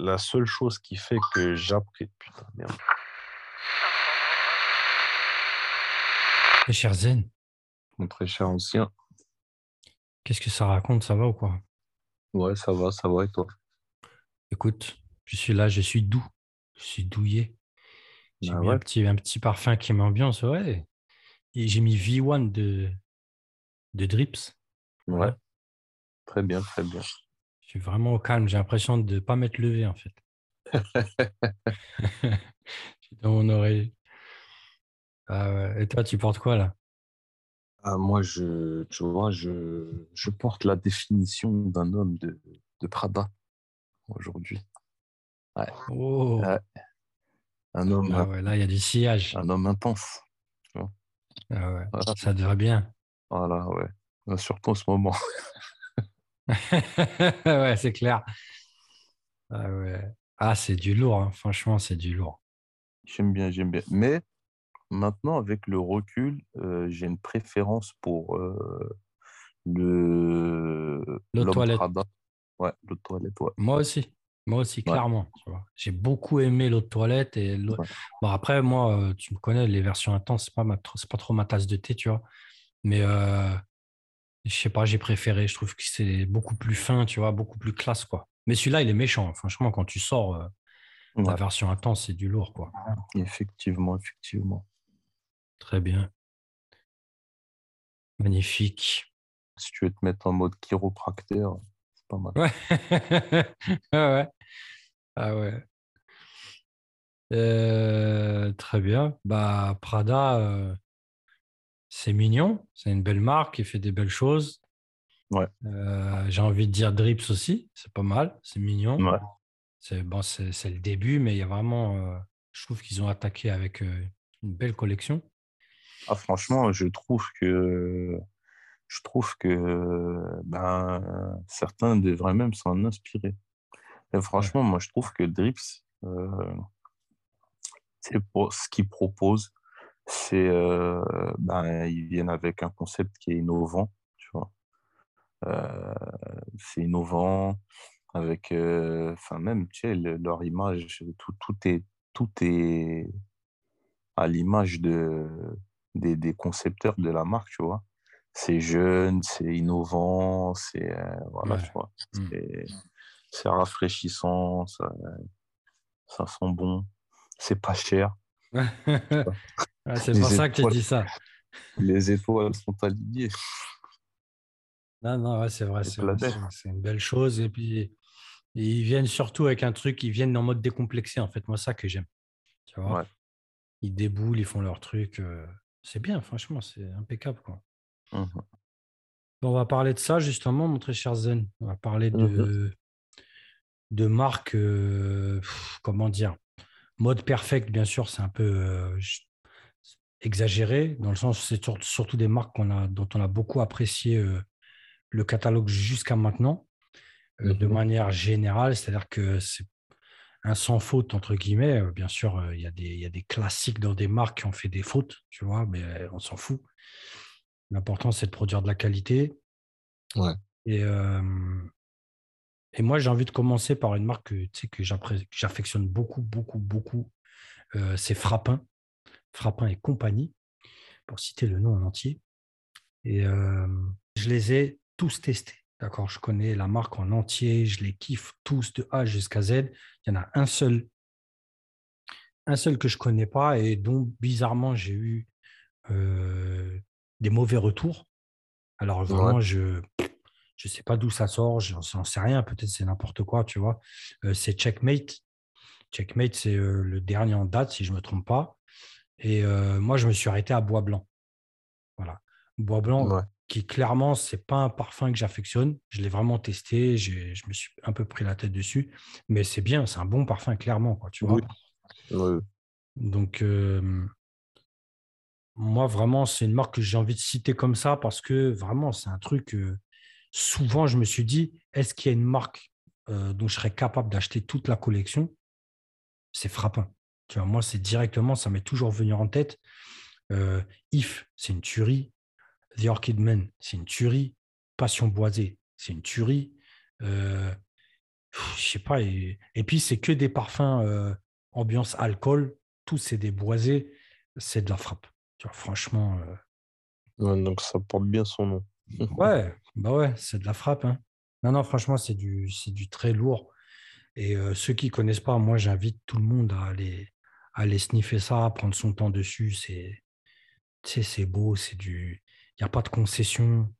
la seule chose qui fait que j'apprécie. Putain, merde. Très cher Zen, Mon très cher ancien. qu'est-ce que ça raconte Ça va ou quoi? Ouais, ça va, ça va, et toi? Écoute, je suis là, je suis doux. Je suis douillet. J'ai Ah mis ouais? un, petit, un petit parfum qui m'ambiance, ouais. Et j'ai mis V1 de, de Drips. Ouais. Très bien, très bien. Suis vraiment au calme. J'ai l'impression de ne pas m'être levé, en fait. Je suis dans mon oreille. Ah ouais. Et toi, tu portes quoi, là? Ah, moi, je, tu vois, je, je porte la définition d'un homme de, de Prada aujourd'hui. Oh Ouais. Un homme, Ah ouais, là, il y a du sillage. un homme intense. Ah ouais. Voilà, Ça te va bien. Voilà, ouais. Surtout en ce moment. ouais, c'est clair. Ah ouais. Ah, c'est du lourd, hein. franchement, c'est du lourd. J'aime bien, j'aime bien. Mais maintenant, avec le recul, euh, j'ai une préférence pour euh, le l'homme toilette. Ouais, l'eau de toilette, ouais. Moi aussi. Moi aussi, clairement. J'ai beaucoup aimé l'eau de toilette. Et Ouais. Bon, après, moi, euh, tu me connais, les versions intenses, c'est pas, ma- c'est pas trop ma tasse de thé, tu vois. Mais euh, je sais pas, j'ai préféré. Je trouve que c'est beaucoup plus fin, tu vois, beaucoup plus classe, quoi. Mais celui-là, il est méchant. hein. Franchement, quand tu sors, euh, la Ouais, version intense, c'est du lourd, quoi. effectivement, effectivement. Très bien. Magnifique. Si tu veux te mettre en mode chiropracteur, c'est pas mal. Ouais. Ah ouais. Ah ouais. Euh, très bien. Bah, Prada, euh, c'est mignon. C'est une belle marque qui fait des belles choses. Ouais. Euh, j'ai envie de dire Drips aussi. C'est pas mal. C'est mignon. Ouais. C'est bon, le début, mais il y a vraiment. euh, je trouve qu'ils ont attaqué avec euh, une belle collection. Ah, franchement, je trouve que je trouve que ben, certains devraient même s'en inspirer. Et franchement, moi, je trouve que Drips, c'est pour ce qu'ils proposent, c'est euh, ben, ils viennent avec un concept qui est innovant, tu vois. Euh, c'est innovant avec, euh, enfin même, tu sais, le- leur image, tout, tout est, tout est à l'image de, des, des concepteurs de la marque, tu vois. C'est jeune, c'est innovant, c'est, euh, voilà, Ouais. tu vois. Mm. C'est, rafraîchissant, ça, ça sent bon, c'est pas cher. C'est pour ça que tu dis ça. Les étoiles sont alignées. Non, non, ouais, c'est vrai, C'est une belle chose. Et puis, ils viennent surtout avec un truc, ils viennent en mode décomplexé, en fait. Moi, ça que j'aime. Tu vois Ouais. Ils déboulent, ils font leur truc. euh, c'est bien, franchement, c'est impeccable. Quoi. Bon, on va parler de ça, justement, mon très cher Zen. On va parler de, de marques, euh, pff, comment dire, mode perfect, bien sûr, c'est un peu euh, exagéré, dans le sens c'est sur- surtout des marques a, dont on a beaucoup apprécié euh, le catalogue jusqu'à maintenant, euh, de Mhm. manière générale, c'est-à-dire que c'est un sans faute, entre guillemets. Euh, Bien sûr, euh, il y, a des- il y a des classiques dans des marques qui ont fait des fautes, tu vois, mais on s'en fout. L'important, c'est de produire de la qualité. Ouais. Et, et moi, j'ai envie de commencer par une marque que, que j'affectionne beaucoup, beaucoup, beaucoup. C'est Frappin. Frappin et compagnie, pour citer le nom en entier. Et euh, je les ai tous testés. D'accord, je connais la marque en entier, je les kiffe tous de A jusqu'à Z. Il y en a un seul, un seul que je connais pas et dont bizarrement j'ai eu euh, des mauvais retours. Alors vraiment, je je sais pas d'où ça sort, j'en j'en sais rien, peut-être c'est n'importe quoi, tu vois? Euh, c'est Checkmate. Checkmate, c'est euh, le dernier en date, si je me trompe pas. Et euh, moi, je me suis arrêté à Bois Blanc. Voilà. Bois Blanc, Ouais. qui clairement, c'est pas un parfum que j'affectionne. Je l'ai vraiment testé, je me suis un peu pris la tête dessus. Mais c'est bien, c'est un bon parfum, clairement, quoi, tu vois. Oui. Ouais. Donc, euh, moi, vraiment, c'est une marque que j'ai envie de citer comme ça parce que vraiment, c'est un truc. euh, souvent, je me suis dit, est-ce qu'il y a une marque dont je serais capable d'acheter toute la collection? C'est frappant. Tu vois, moi, c'est directement, ça m'est toujours venu en tête. Euh, If, c'est une tuerie. The Orchid Man, c'est une tuerie. Passion Boisée, c'est une tuerie. Euh, je sais pas. Et, puis, c'est que des parfums euh, ambiance alcool. Tout, c'est des boisés. C'est de la frappe. Tu vois, franchement. euh, donc, ça porte bien son nom. ouais, bah ouais, c'est de la frappe. Hein. Non, non, franchement, c'est du, du très lourd. Et euh, ceux qui connaissent pas, moi, j'invite tout le monde à aller, aller sniffer ça, prendre son temps dessus. C'est, c'est beau, c'est du. Il n'y a pas de concession.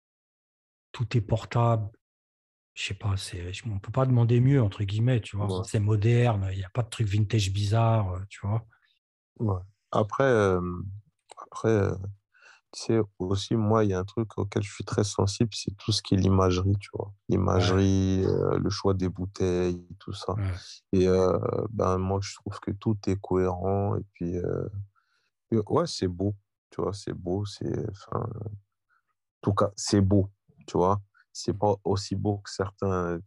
Tout est portable je sais pas, c'est, on peut pas demander mieux, entre guillemets, tu vois. C'est moderne, il n'y a pas de truc vintage bizarre, euh, tu vois. Ouais. Après, après tu sais, aussi, moi, il y a un truc auquel je suis très sensible, c'est tout ce qui est l'imagerie, tu vois. L'imagerie, le choix des bouteilles, tout ça. Et ben, moi, je trouve que tout est cohérent. Et puis, ouais, c'est beau, tu vois, c'est beau. C'est, en tout cas, c'est beau, tu vois c'est pas aussi beau que certains,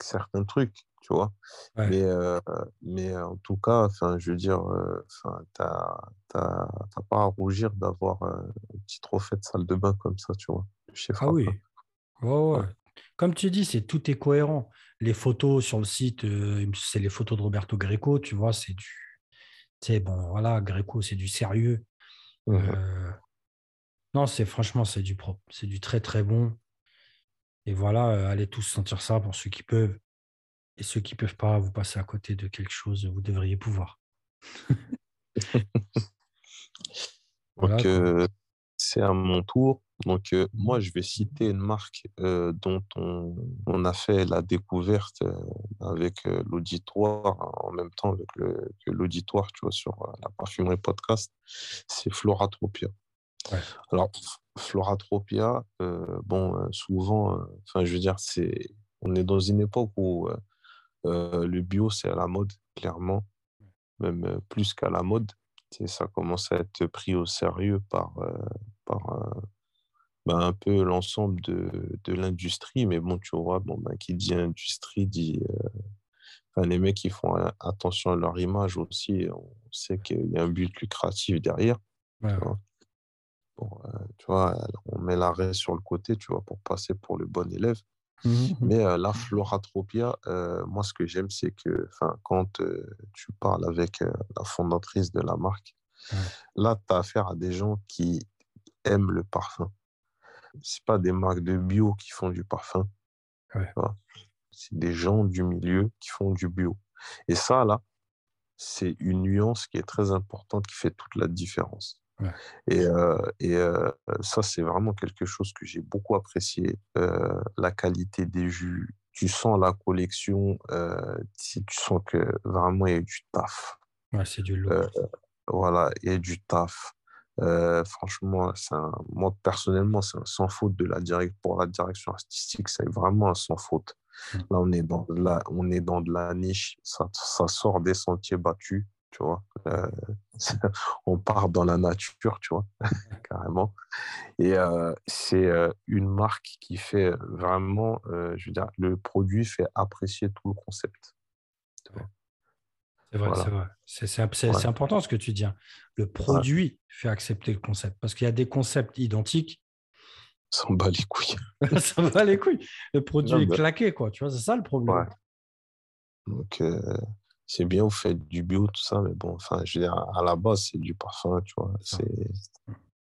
certains trucs, tu vois? Mais, euh, mais en tout cas, enfin, je veux dire, euh, enfin, t'as, t'as, pas à rougir d'avoir un petit trophée de salle de bain comme ça, tu vois. ah oui. Ouais, Comme tu dis, c'est tout est cohérent. Les photos sur le site, euh, c'est les photos de Roberto Greco, tu vois, c'est du. Tu sais, bon, voilà, Greco, c'est du sérieux. Mmh non, c'est franchement, c'est du propre. C'est du très, très bon. Et voilà, euh, allez tous sentir ça pour ceux qui peuvent. Et ceux qui ne peuvent pas, vous passer à côté de quelque chose, vous devriez pouvoir. Donc, euh, c'est à mon tour. Donc, euh, moi, je vais citer une marque dont on, a fait la découverte avec l'auditoire, en même temps que l'auditoire, tu vois, sur la parfumerie podcast. C'est Floratropia. Alors, Floratropia, euh, bon, euh, souvent, euh, enfin, je veux dire, c'est, on est dans une époque où le bio, c'est à la mode, clairement, même plus qu'à la mode. Ça commence à être pris au sérieux par, par ben, un peu l'ensemble de, de l'industrie. Mais bon, tu vois, bon, ben, qui dit industrie dit. les mecs qui font attention à leur image aussi, on sait qu'il y a un but lucratif derrière. Euh, tu vois, on met l'arrêt sur le côté, tu vois, pour passer pour le bon élève. Mmh Mais euh, la floratropia, euh, moi, ce que j'aime, c'est que quand tu parles avec la fondatrice de la marque, là, tu as affaire à des gens qui aiment le parfum. Ce pas des marques de bio qui font du parfum. C'est des gens du milieu qui font du bio. Et ça, là, c'est une nuance qui est très importante, qui fait toute la différence. Et, et ça, c'est vraiment quelque chose que j'ai beaucoup apprécié. la qualité des jus, tu sens la collection, si tu sens que vraiment il y a du taf. Ouais, c'est du lourd. voilà, il y a du taf. franchement, un, moi personnellement, c'est un sans faute de la direct, pour la direction artistique, c'est vraiment un sans faute. Mmh. Là, on est dans la, on est dans de la niche, ça, ça sort des sentiers battus tu vois. Euh, on part dans la nature, tu vois, carrément. Et euh, c'est euh, une marque qui fait vraiment, je veux dire, le produit fait apprécier tout le concept. C'est vrai, c'est vrai. C'est important ce que tu dis. Hein. Le produit fait accepter le concept. Parce qu'il y a des concepts identiques. Ça en bat les couilles. ça bat les couilles. Le produit est claqué, quoi. Tu vois, c'est ça le problème. Donc, c'est bien, vous faites du bio, tout ça, mais bon, enfin, je veux dire, à la base, c'est du parfum, tu vois. C'est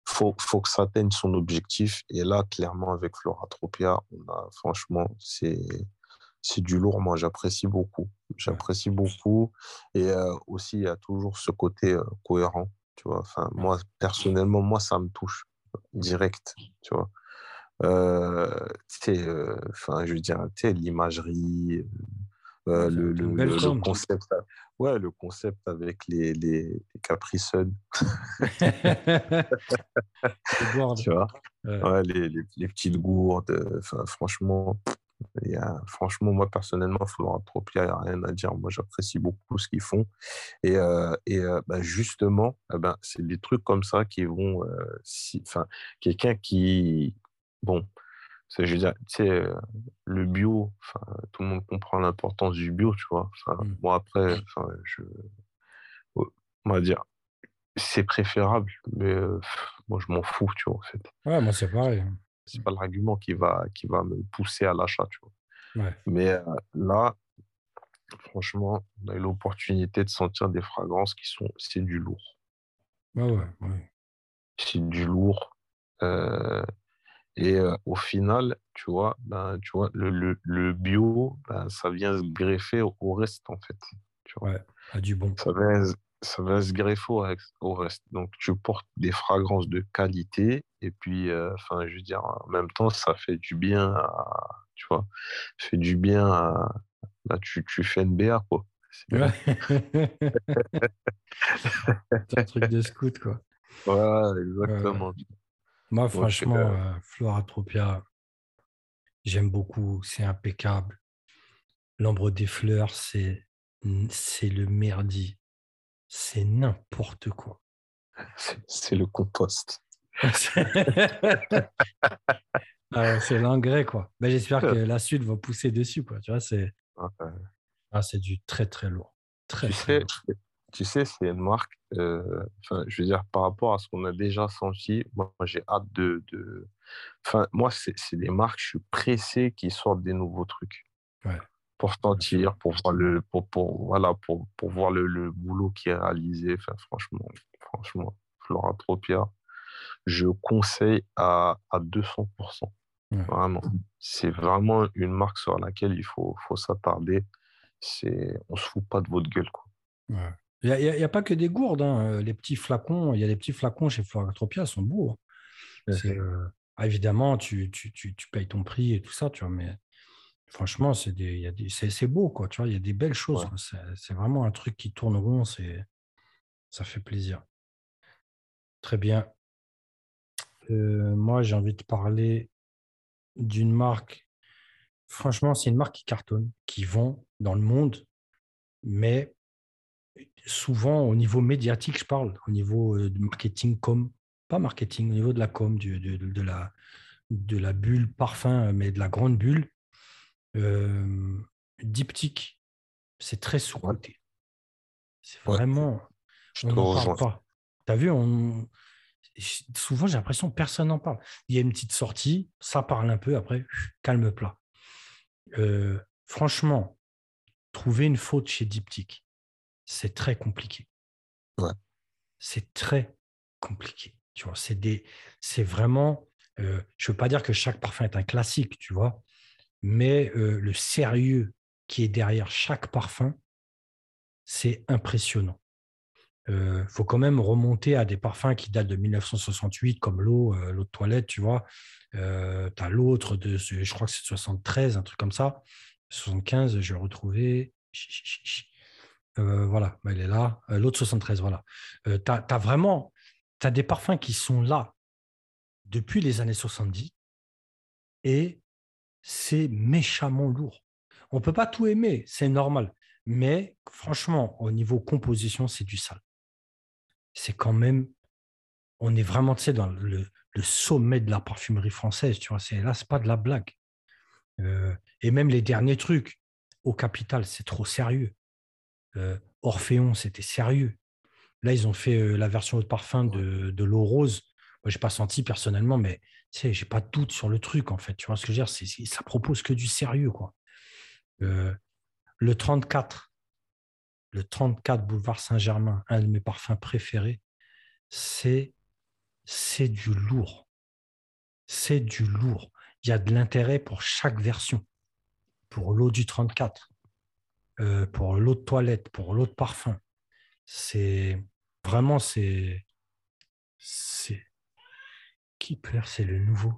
faut, faut que ça atteigne son objectif. Et là, clairement, avec Floratropia, on a, franchement, c'est, c'est du lourd. Moi, j'apprécie beaucoup. J'apprécie beaucoup. Et euh, aussi, il y a toujours ce côté euh, cohérent, tu vois. Enfin, moi, personnellement, moi, ça me touche direct, tu vois. Euh enfin, je veux dire, l'imagerie, euh, le, le, concept, ouais, le concept avec les, les, les tu vois? Ouais. les, les, les, petites gourdes. Enfin, franchement, y a, franchement, moi personnellement, Florentropia, il n'y a rien à dire. Moi, j'apprécie beaucoup ce qu'ils font. Et, euh, et euh, bah, justement, eh ben, c'est des trucs comme ça qui vont. si, quelqu'un qui. Bon, je veux dire, tu sais, euh, le bio, tout le monde comprend l'importance du bio, tu vois. Mmh. Moi, après, je, on va dire, c'est préférable, mais euh, moi, je m'en fous, tu vois, en fait. Ouais, moi, c'est pareil. Hein. C'est pas l'argument qui va, qui va me pousser à l'achat, tu vois. Ouais. Mais euh, là, franchement, on a eu l'opportunité de sentir des fragrances qui sont, c'est du lourd. Ouais, ouais, ouais. C'est du lourd. Euh, et euh, au final, tu vois, ben, tu vois le, le, le bio, ben, ça vient se greffer au, au reste, en fait. Tu vois. Ouais, à du bon. Ça vient, ça va se greffer au, au reste. Donc, tu portes des fragrances de qualité. Et puis, euh, enfin, je veux dire, en même temps, ça fait du bien à, tu vois, ça fait du bien à, là, tu, tu fais une BA, quoi. C'est. Ouais. Un truc de scout, quoi. Ouais, exactement. Moi, franchement, euh, euh, Floratropia, j'aime beaucoup. C'est impeccable. L'ombre des fleurs, c'est c'est le merdi. C'est n'importe quoi. c'est le compost. Ah ouais, c'est l'engrais, quoi. Ben, J'espère que la suite va pousser dessus, quoi. Tu vois, c'est Ouais. ah, c'est du très, très lourd. Très, Tu très sais, lourd. Tu sais, c'est une marque, euh, je veux dire, par rapport à ce qu'on a déjà senti, moi, j'ai hâte de, de... Enfin, moi, c'est des marques, je suis pressé qu'ils sortent des nouveaux trucs. Ouais. Pour sentir, pour voir le, pour, pour, voilà, pour, pour voir le, le boulot qui est réalisé. Enfin, franchement, franchement, Floratropia, je conseille à, à 200%. Ouais. Vraiment. C'est vraiment une marque sur laquelle il faut, faut s'attarder. On se fout pas de votre gueule, quoi. Ouais. Il n'y a, pas que des gourdes. hein. Euh, Les petits flacons, il y a des petits flacons chez Floratropia, ils sont beaux. hein. Euh, ah, évidemment, tu, tu, tu, tu payes ton prix et tout ça, tu vois, mais franchement, c'est beau, quoi, tu vois, il y a des belles choses. Ouais. C'est, vraiment un truc qui tourne rond, ça fait plaisir. Très bien. Euh, moi, j'ai envie de parler d'une marque. Franchement, c'est une marque qui cartonne, qui vend dans le monde, mais souvent au niveau médiatique, je parle, au niveau euh, de marketing com, pas marketing, au niveau de la com, du- de, la, de la bulle parfum, mais de la grande bulle. Euh, diptyque, c'est très sous-coté. C'est Ouais. vraiment, Je on n'en parle rejoins. pas. Tu as vu, on... souvent j'ai l'impression que personne n'en parle. Il y a une petite sortie, ça parle un peu, après, calme plat. Euh, franchement, trouver une faute chez Diptyque, c'est très compliqué. Ouais. C'est très compliqué. Tu vois, c'est des, c'est vraiment. euh, je veux pas dire que chaque parfum est un classique, tu vois, mais euh, le sérieux qui est derrière chaque parfum, c'est impressionnant. Il faut quand même remonter à des parfums qui datent de 1968, comme l'eau, euh, l'eau de toilette, tu vois. Euh, tu as l'autre de, je crois que c'est 73, un truc comme ça. 75, je vais le retrouver. Chi, chi, chi, chi. Euh, voilà, bah, il est là. Euh, l'autre 73, voilà. tu as, vraiment des parfums qui sont là depuis les années 70 et c'est méchamment lourd. On ne peut pas tout aimer, c'est normal. Mais franchement, au niveau composition, c'est du sale. C'est quand même, on est vraiment, dans le, sommet de la parfumerie française, tu vois. Là, c'est pas de la blague. Euh, et même les derniers trucs, au Capital, c'est trop sérieux. Euh, Orphéon, c'était sérieux. Là, ils ont fait euh, la version haut de parfum de, de l'eau rose. Moi, j'ai pas senti personnellement, mais tu sais, j'ai pas de doute sur le truc, en fait. Tu vois ce que je veux dire? C'est, c'est- Ça propose que du sérieux, quoi. Euh, le 34, le 34 boulevard Saint-Germain, un de mes parfums préférés, c'est, c'est du lourd. C'est du lourd. Il y a de l'intérêt pour chaque version. Pour l'eau du 34, euh, pour l'eau de toilette, pour l'eau de parfum. C'est vraiment, c'est. C'est. Qui c'est le nouveau.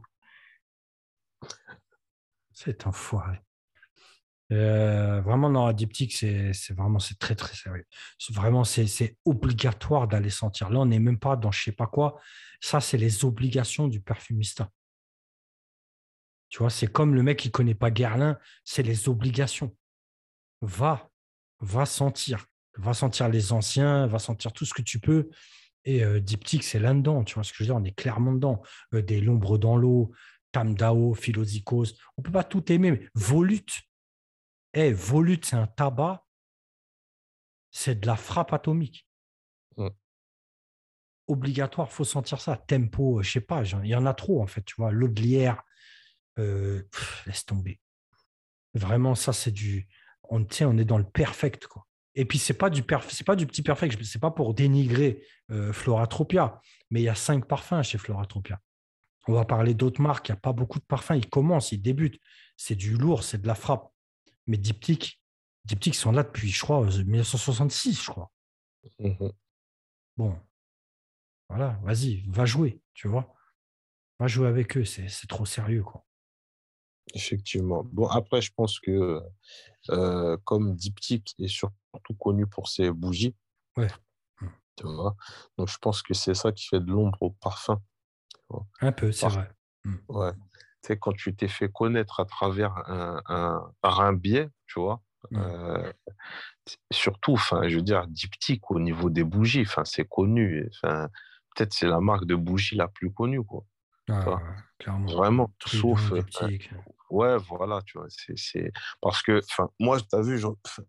C'est un foiré. Euh, vraiment, dans la diptyque, c'est vraiment c'est très très sérieux. Vraiment, c'est obligatoire d'aller sentir. Là, on n'est même pas dans je sais pas quoi. Ça, c'est les obligations du perfumista. Tu vois, c'est comme le mec qui connaît pas Guerlain, c'est les obligations. Va, va sentir. Va sentir les anciens, va sentir tout ce que tu peux. Et euh, Diptyque, c'est là-dedans. Tu vois ce que je veux dire On est clairement dedans. Euh, des L'ombre dans l'eau, Tam Dao, Philosicos. On peut pas tout aimer. Mais Volute, eh, Volute, c'est un tabac. C'est de la frappe atomique. Mm. Obligatoire, faut sentir ça. Tempo, euh, je sais pas, il y en a trop en fait. Tu vois, l'eau de lierre, euh, laisse tomber. Vraiment, ça, c'est du. On, on est dans le perfect. Quoi. Et puis, ce n'est pas, du pas du petit perfect. Ce n'est pas pour dénigrer euh, Floratropia, mais il y a cinq parfums chez Floratropia. On va parler d'autres marques. Il n'y a pas beaucoup de parfums. Ils commencent, ils débutent. C'est du lourd, c'est de la frappe. Mais Diptyque, Diptyque sont là depuis, je crois, 1966, je crois. Mmh bon, voilà, vas-y, va jouer, tu vois. Va jouer avec eux, c'est trop sérieux, quoi. Effectivement. Bon, après, je pense que euh, comme Diptyque est surtout connu pour ses bougies, ouais. tu vois, donc je pense que c'est ça qui fait de l'ombre au parfum. Un peu, c'est vrai. Mmh. Ouais. Tu sais, quand tu t'es fait connaître à travers un, un, par un biais, tu vois, mmh. euh, surtout, enfin, je veux dire, Diptyque au niveau des bougies, enfin, c'est connu. Enfin, peut-être c'est la marque de bougies la plus connue, quoi. Ah, clairement. Vraiment, sauf. Euh, ouais, voilà, tu vois. C'est parce que, enfin, moi, tu as vu,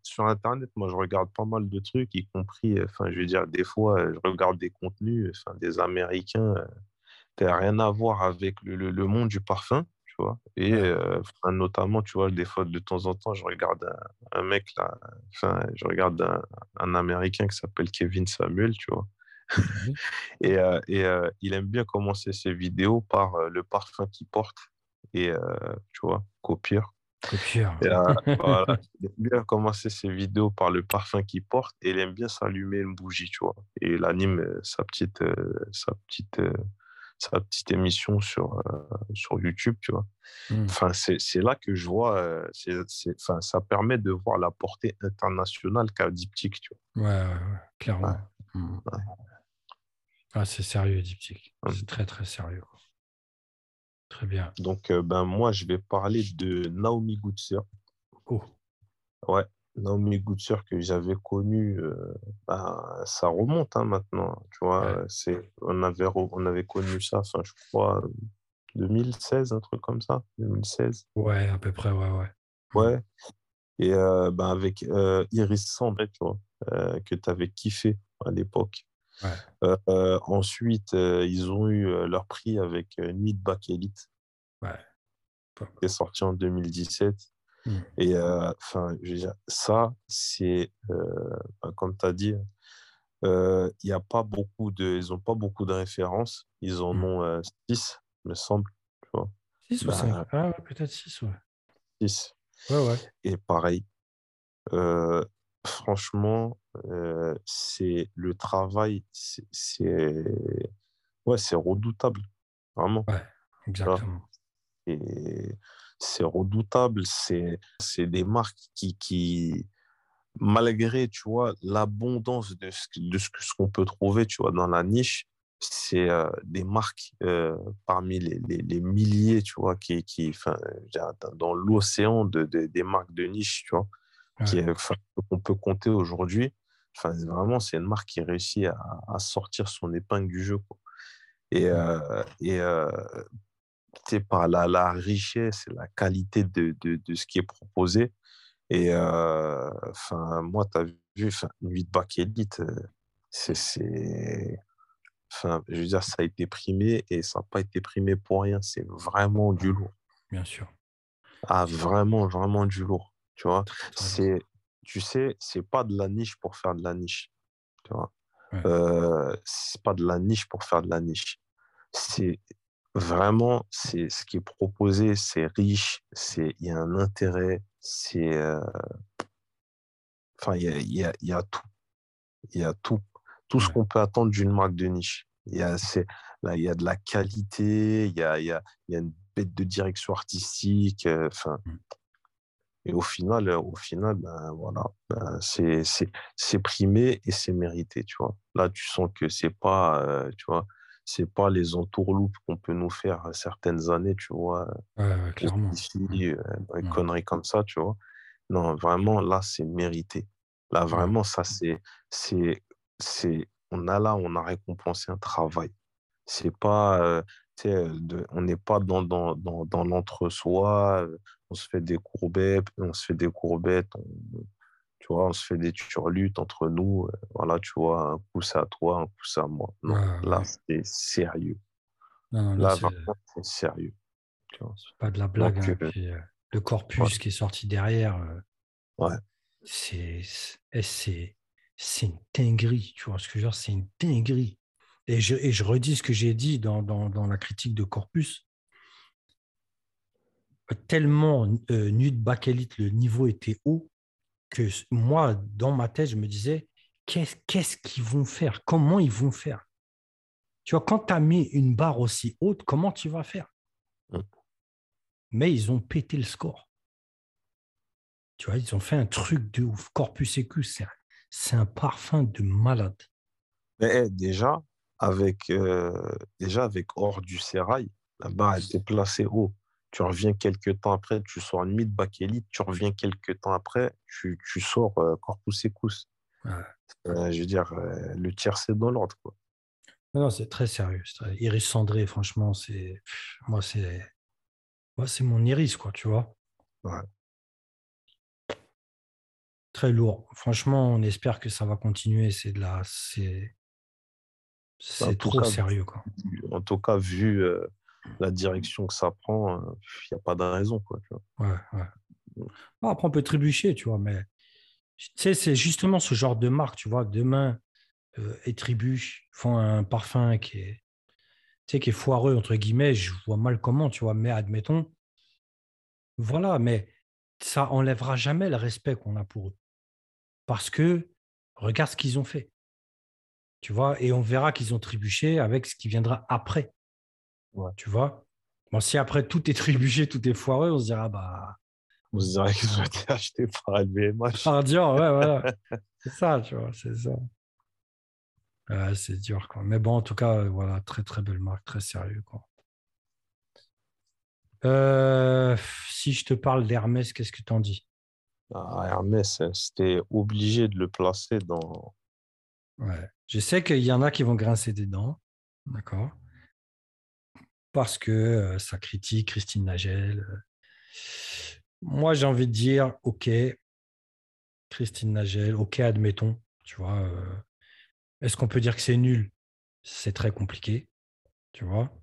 sur Internet, moi, je regarde pas mal de trucs, y compris, enfin, je veux dire, des fois, je regarde des contenus, enfin, des Américains, qui n'ont rien à voir avec le, le, monde du parfum, tu vois. Et euh, notamment, tu vois, des fois, de temps en temps, je regarde un, mec là, enfin, je regarde un, un Américain qui s'appelle Kevin Samuel, tu vois. et, euh, et euh, il aime bien commencer ses vidéos par euh, le parfum qu'il porte et, tu vois, copieur. Copieur. voilà. Il aime bien commencer ses vidéos par le parfum qu'il porte et il aime bien s'allumer une bougie, tu vois. Et il anime sa petite, sa petite, sa petite émission sur, sur YouTube, tu vois. Mmh. Enfin, c'est là que je vois, enfin, ça permet de voir la portée internationale qu'a Diptyque, tu vois. Ouais, ouais, clairement. Mmh. Ah, c'est sérieux, Diptyque. Mmh. C'est très, très sérieux. Très bien. Donc, euh, ben, moi, je vais parler de Naomi Goodser. Oh. Ouais, Naomi Goodser que j'avais connue, euh, ben, ça remonte hein, maintenant. Tu vois, c'est, on, avait, on avait connu ça, enfin, je crois, 2016, un truc comme ça. 2016. Ouais, à peu près, ouais, ouais. Mmh. Ouais. Et euh, ben, avec Iris Sandré, tu vois, que tu avais kiffé à l'époque. Euh, ensuite, euh, ils ont eu euh, leur prix avec Nuit de Bac Elite, ouais. qui est sorti en 2017. Mmh. Et enfin, ça, c'est ben, comme tu as dit, il n'y a pas beaucoup de, ils n'ont pas beaucoup de références. Ils en mmh. ont 6, me semble. Tu vois. 6 ou 5 ben, Ah, peut-être 6, ouais. 6. Ouais, ouais. Et pareil, franchement, euh, c'est le travail, c'est ouais, c'est redoutable, vraiment. Ouais, exactement. Et c'est redoutable, c'est des marques qui, qui, malgré, tu vois, l'abondance de ce, de ce qu'on peut trouver, tu vois, dans la niche, c'est euh, des marques euh, parmi les, les, les, milliers, tu vois, qui, qui dans l'océan de, de, des marques de niche, tu vois qu'on peut compter aujourd'hui. Enfin, vraiment, c'est une marque qui réussit à, à, sortir son épingle du jeu. Quoi. Et, euh, et euh, par la, la, richesse et la qualité de, de, de, ce qui est proposé. Et euh, enfin, moi, tu as vu, enfin, Nuit de Bac Elite, euh, c'est. Enfin, je veux dire, ça a été primé et ça n'a pas été primé pour rien. C'est vraiment du lourd. Bien sûr. Ah, vraiment, vraiment du lourd. Tu vois, c'est, tu sais, c'est pas de la niche pour faire de la niche. Tu vois, euh, c'est pas de la niche pour faire de la niche. C'est vraiment, c'est ce qui est proposé, c'est riche, c'est, il y a un intérêt, c'est, euh, enfin, il y a, y, a, y a tout, il y a tout, tout ce qu'on peut attendre d'une marque de niche. Il y a, c'est, là, il y a de la qualité, il y a, il y a, il y a une bête de direction artistique, euh, enfin. Mmh. Et au final, au final ben, voilà, ben, c'est primé et c'est mérité, tu vois. Là, tu sens que c'est pas, euh, tu vois, c'est pas les entourloupes qu'on peut nous faire certaines années, tu vois. Ouais, clairement. Ici, euh, des conneries comme ça, tu vois. Non, vraiment, là, c'est mérité. Là, vraiment, ça, c'est, c'est, c'est, on a là, on a récompensé un travail. C'est pas, euh, de, on n'est pas dans, dans, dans, dans l'entre-soi, on se fait des courbettes, on se fait des courbettes, on, tu vois, on se fait des turlutes entre nous. Voilà, tu vois, un coup c'est à toi, un coup c'est à moi. Non, là, c'est sérieux. là, c'est sérieux. C'est pas de la blague. Hein, euh, le corpus qui est sorti derrière, Ouais. C'est c'est c'est une dinguerie, tu vois ce que je veux dire, c'est une dinguerie. Et je, et je redis ce que j'ai dit dans, dans, dans, la critique de Corpus. Tellement euh, Nud Bakelit, le niveau était haut que moi, dans ma tête, je me disais, qu'est-ce qu'est-ce qu'ils vont faire? Comment ils vont faire? Tu vois, quand tu as mis une barre aussi haute, comment tu vas faire? Mm. Mais ils ont pété le score. Tu vois, ils ont fait un truc de ouf. Corpus Ecus, c'est un parfum de malade. Mais eh, déjà, avec, euh, déjà, avec hors du sérail, la barre était placée haut. Tu reviens quelques temps après, tu sors une mid bakélite, tu reviens quelques temps après, tu, tu sors euh, Corpus Ecus. Euh, je veux dire, le tiers, c'est dans l'ordre. Non, c'est très sérieux. Iris Cendré, franchement, c'est moi, c'est moi, c'est mon iris, quoi, tu vois. Ouais très lourd. Franchement, on espère que ça va continuer. C'est de la, c'est, c'est trop sérieux. Quoi. En tout cas, vu euh, la direction que ça prend, il euh, n'y a pas de raison. Quoi, Ouais, ouais. Mm. après, on peut trébucher, tu vois, mais tu sais, c'est justement ce genre de marque, tu vois. Demain, euh, et Trébuche font un parfum qui est, tu sais, qui est foireux, entre guillemets. Je vois mal comment, tu vois, mais admettons. Voilà, mais ça enlèvera jamais le respect qu'on a pour eux. Parce que regarde ce qu'ils ont fait. Tu vois, et on verra qu'ils ont trébuché avec ce qui viendra après. Tu vois? Bon, si après tout est trébuché, tout est foireux, on se dira, bah. On se dirait qu'ils ont été achetés par LVMH. Par Dior, ouais, voilà. c'est ça, tu vois, c'est ça. c'est dur, quoi. Mais bon, en tout cas, voilà, très, très belle marque, très sérieux, quoi. Euh, si je te parle d'Hermès, qu'est-ce que tu en dis? Ah, Hermès, c'était obligé de le placer dans. Ouais. Je sais qu'il y en a qui vont grincer des dents, d'accord? Parce que ça critique Christine Nagel. Moi, j'ai envie de dire, OK, Christine Nagel, OK, admettons, tu vois. Est-ce qu'on peut dire que c'est nul? C'est très compliqué, tu vois.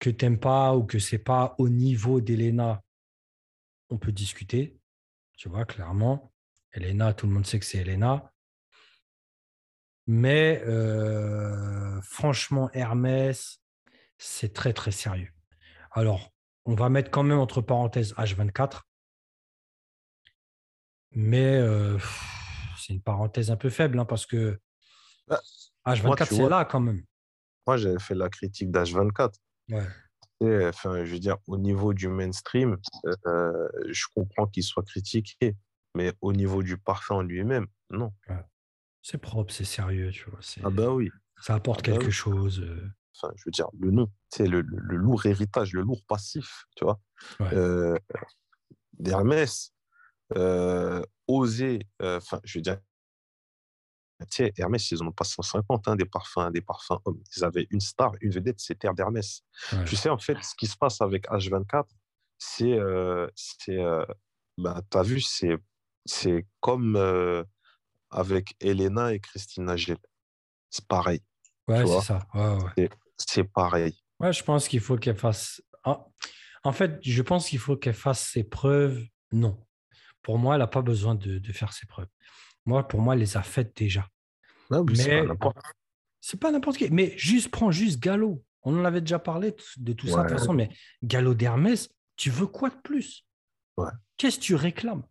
Que t'aimes pas ou que c'est pas au niveau d'Elena, on peut discuter, tu vois, clairement. Elena, tout le monde sait que c'est Elena. Mais franchement, Hermès, c'est très, très sérieux. Alors, on va mettre quand même entre parenthèses H24. Mais euh, c'est une parenthèse un peu faible hein, parce que H24, bah, c'est là quand même. Moi, j'avais fait la critique d'H24. Ouais enfin, je veux dire, au niveau du mainstream, euh, je comprends qu'il soit critiqué, mais au niveau du parfum en lui-même, non. C'est propre, c'est sérieux, tu vois. Ah bah oui. Ça apporte ah bah quelque chose. Euh. Enfin, je veux dire, le nom, c'est le, le, lourd héritage, le lourd passif, tu vois. Euh, D'Hermès, oser, enfin, je veux dire, sais, Hermès, ils n'en ont pas 150 hein, des parfums, des parfums hommes. Ils avaient une star, une vedette, c'était d'Hermès. Tu sais, en fait, ce qui se passe avec H24, c'est, euh, c'est, euh, bah, tu as vu, c'est, c'est comme euh, avec Elena et Christine Nagel. C'est pareil. Ouais, c'est ça. Ouais, c'est, pareil. Ouais, je pense qu'il faut qu'elle fasse. En fait, je pense qu'il faut qu'elle fasse ses preuves. Non. Pour moi, elle n'a pas besoin de, de faire ses preuves. Moi, pour moi, elle les a faites déjà. mais c'est pas n'importe qui. Mais juste, prends juste Gallo. On en avait déjà parlé de tout ça de toute façon, mais Gallo d'Hermès, tu veux quoi de plus? Qu'est-ce que tu réclames?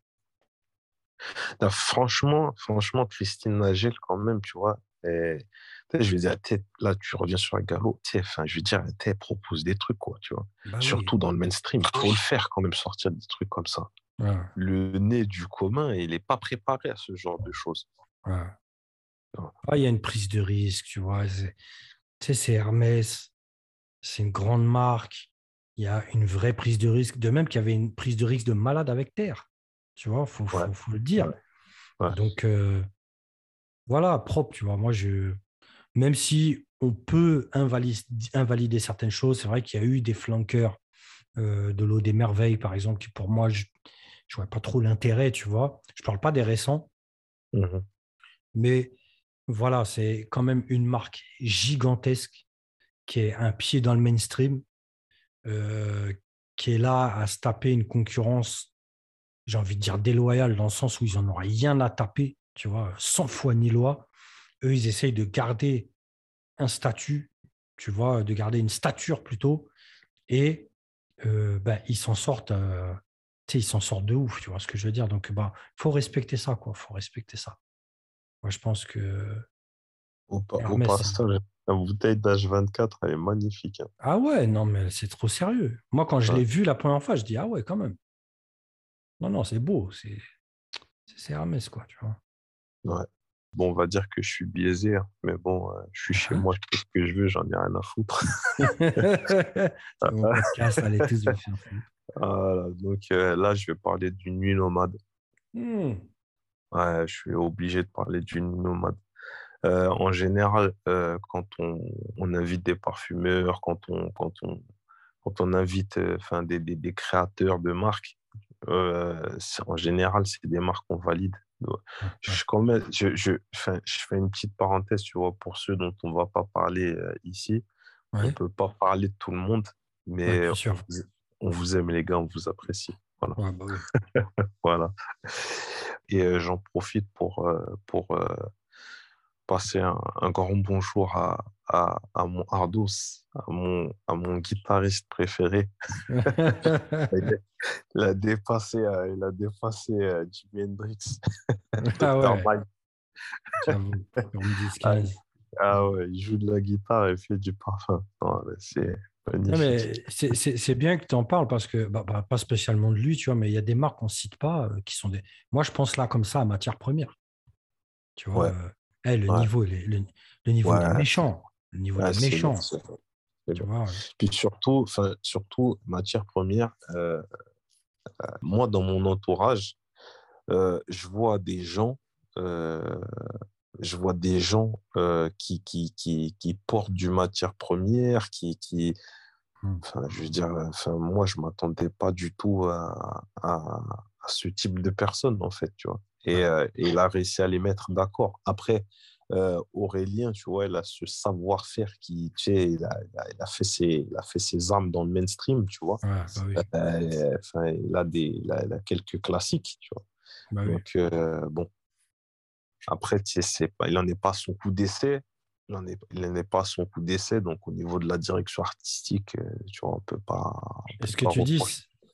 Franchement, franchement, Christine Nagel, quand même, tu vois, je veux dire, là, tu reviens sur un galop, enfin, je veux dire, elle propose des trucs, quoi, tu vois. Bah Surtout dans le mainstream, il faut le faire quand même, sortir des trucs comme ça. Le nez du commun, il n'est pas préparé à ce genre de choses. Ah, il y a une prise de risque, tu vois. Tu sais, c'est Hermès, c'est une grande marque. Il y a une vraie prise de risque. De même qu'il y avait une prise de risque de malade avec Terre. Tu vois, il faut, faut, le dire. Donc, euh, voilà, propre, tu vois. Moi, je. Même si on peut invalider, certaines choses, c'est vrai qu'il y a eu des flanqueurs euh, de l'eau des merveilles, par exemple, qui pour moi, je, je vois pas trop l'intérêt, tu vois. Je parle pas des récents, mmh mais voilà, c'est quand même une marque gigantesque qui est un pied dans le mainstream, euh, qui est là à se taper une concurrence j'ai envie de dire déloyal dans le sens où ils n'en ont rien à taper, tu vois, sans foi ni loi. Eux, ils essayent de garder un statut, tu vois, de garder une stature plutôt, et euh, ben, ils s'en sortent, euh, ils s'en sortent de ouf, tu vois ce que je veux dire. Donc, il bah, faut respecter ça, quoi. faut respecter ça. Moi, je pense que. Au, passage, la bouteille d'H24, elle est magnifique. Hein. Ah ouais, non, mais c'est trop sérieux. Moi, quand je l'ai vu la première fois, je dis, ah ouais, quand même. Non, non, c'est beau. C'est Hermès, quoi, tu vois. Ouais. Bon, on va dire que je suis biaisé, hein, mais bon, euh, je suis chez moi, je fais ce que je veux, j'en ai rien à foutre. Voilà, donc euh, là, je vais parler d'une nuit nomade. Ouais, je suis obligé de parler d'une nuit nomade. Euh, en général, quand on, on, invite des parfumeurs, quand on, quand on, quand on invite enfin, des, des, des, créateurs de marques, en général, c'est des marques qu'on valide. Je, je, je, je, fais une petite parenthèse, tu vois, pour ceux dont on ne va pas parler ici. On ne peut pas parler de tout le monde, mais on, vous, aime, les gars, on vous apprécie. Voilà. Bah voilà. Et j'en profite pour, pour passer un, un, grand bonjour à, à, à, mon Ardos, à mon, à mon guitariste préféré. il, a dépassé, euh, il a dépassé euh, Jimi Hendrix. ah ouais. ah, ah, ouais, il joue de la guitare et fait du parfum. C'est c'est bien que tu en parles parce que, bah, bah, pas spécialement de lui, tu vois, mais il y a des marques qu'on ne cite pas euh, qui sont des. Moi, je pense là comme ça à matière première. Tu vois, eh, le, niveau, le, le, niveau est méchant. Le niveau est méchant. Puis surtout, surtout, matière première, euh, euh, moi, dans mon entourage, euh, je vois des gens, je vois des gens qui, qui, qui, qui, portent du matière première, qui, qui mmh. je veux dire, moi, je m'attendais pas du tout à, à, à, ce type de personnes, en fait, tu vois. Et, et il a réussi à les mettre d'accord. Après, euh, Aurélien, tu vois, il a ce savoir-faire qui, tu sais, il a, il, a, fait ses, il a fait ses armes dans le mainstream, tu vois. bah euh, enfin, il, a des, il, a, quelques classiques, tu vois. Bah Donc, euh, bon. Après, tu sais, il n'en est pas son coup d'essai. Il n'en est, est, pas son coup d'essai. Donc, au niveau de la direction artistique, tu vois, on ne peut pas. Ce que tu dis,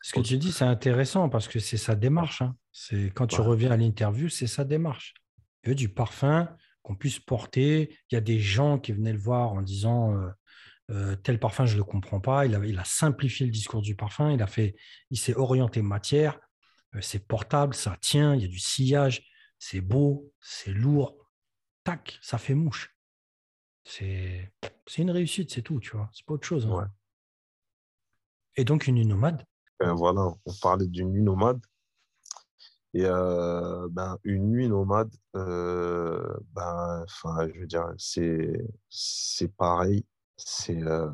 ce que tu dis, c'est intéressant parce que c'est sa démarche. Hein. C'est quand tu reviens à l'interview, c'est sa démarche. Il veut du parfum, qu'on puisse porter. Il y a des gens qui venaient le voir en disant euh, euh, tel parfum, je ne le comprends pas. Il a, il a, simplifié le discours du parfum. Il, a fait, il s'est orienté matière. Euh, c'est portable, ça tient, il y a du sillage. C'est beau, c'est lourd. Tac, ça fait mouche. C'est une réussite, c'est tout, tu vois. C'est pas autre chose. Hein. Et donc, une nomade. Ben voilà, on parlait d'une nuit nomade. Et euh, ben, une nuit nomade, euh, ben, je veux dire, c'est, c'est pareil. C'est euh,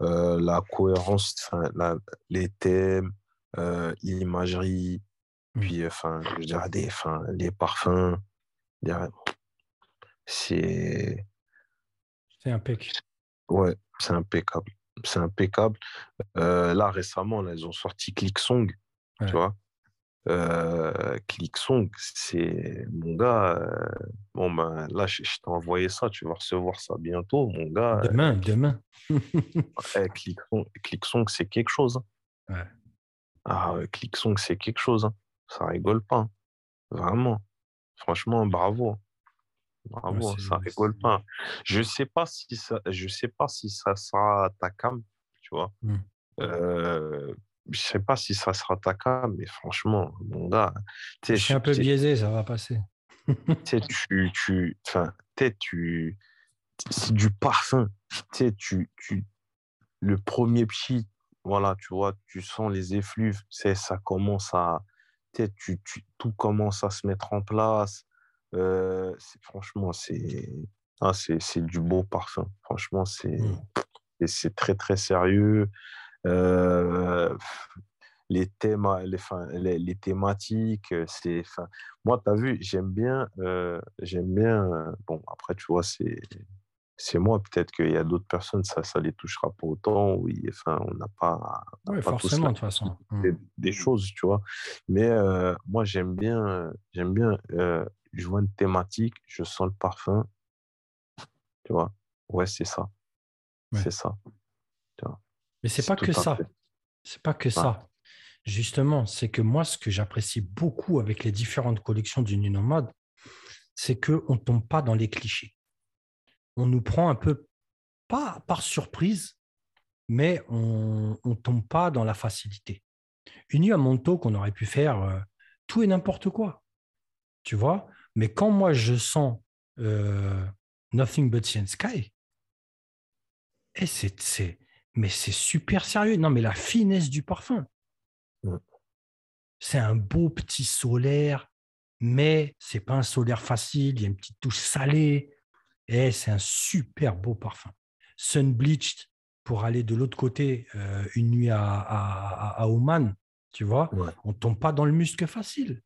la cohérence, la, les thèmes, l'imagerie, mmh. puis, enfin, je veux dire, des, les parfums. C'est. C'est impeccable. Ouais, c'est impeccable. C'est impeccable. là, récemment, là, ils ont sorti Click Song, tu vois. Euh, Clicksong, c'est mon gars. Euh, bon, ben là, je, t'ai envoyé ça, tu vas recevoir ça bientôt, mon gars. Demain, demain. ouais, Clicksong, c'est quelque chose. Hein. Ouais. Ah, Clicksong, c'est quelque chose. Hein. Ça rigole pas. Hein. Vraiment. Franchement, bravo. Bravo, ça rigole pas. Je sais pas si ça, je sais pas si ça sera ta cam, tu vois? Mmh. Euh, je sais pas si ça sera ta cam, mais franchement, mon gars. Je suis un peu biaisé, ça va passer. tu tu, enfin, tu, c'est du parfum. Tu tu, tu, le premier petit, voilà, tu vois, tu sens les effluves, c'est ça commence à, tu, tu, tout commence à se mettre en place. Euh, franchement, c'est, ah, du beau parfum. Franchement, c'est, mmh. très très sérieux. Euh, les thèmes, les, les, thématiques, c'est, moi, tu as vu, j'aime bien, euh, j'aime bien, bon, après, tu vois, c'est, c'est moi, peut-être qu'il y a d'autres personnes, ça ne les touchera pas autant. Oui, enfin, on n'a pas. Oui, forcément, de toute façon. Mmh. Des, choses, tu vois. Mais euh, moi, j'aime bien, j'aime bien euh, je vois une thématique, je sens le parfum. Tu vois? Ouais, c'est ça. C'est ça. Tu vois? Mais c'est pas que ça. C'est pas que ça. Justement, c'est que moi, ce que j'apprécie beaucoup avec les différentes collections du Nomade, c'est qu'on ne tombe pas dans les clichés on nous prend un peu, pas par surprise, mais on ne tombe pas dans la facilité. Une nuit à Monto qu'on aurait pu faire euh, tout et n'importe quoi, tu vois? Mais quand moi je sens euh, Nothing But Sea Sky, et c'est, mais c'est super sérieux. Non, mais la finesse du parfum. C'est un beau petit solaire, mais c'est pas un solaire facile. Il y a une petite touche salée. Et c'est un super beau parfum. Sun Bleached pour aller de l'autre côté euh, une nuit à, à, Oman, tu vois, on ne tombe pas dans le muscle facile.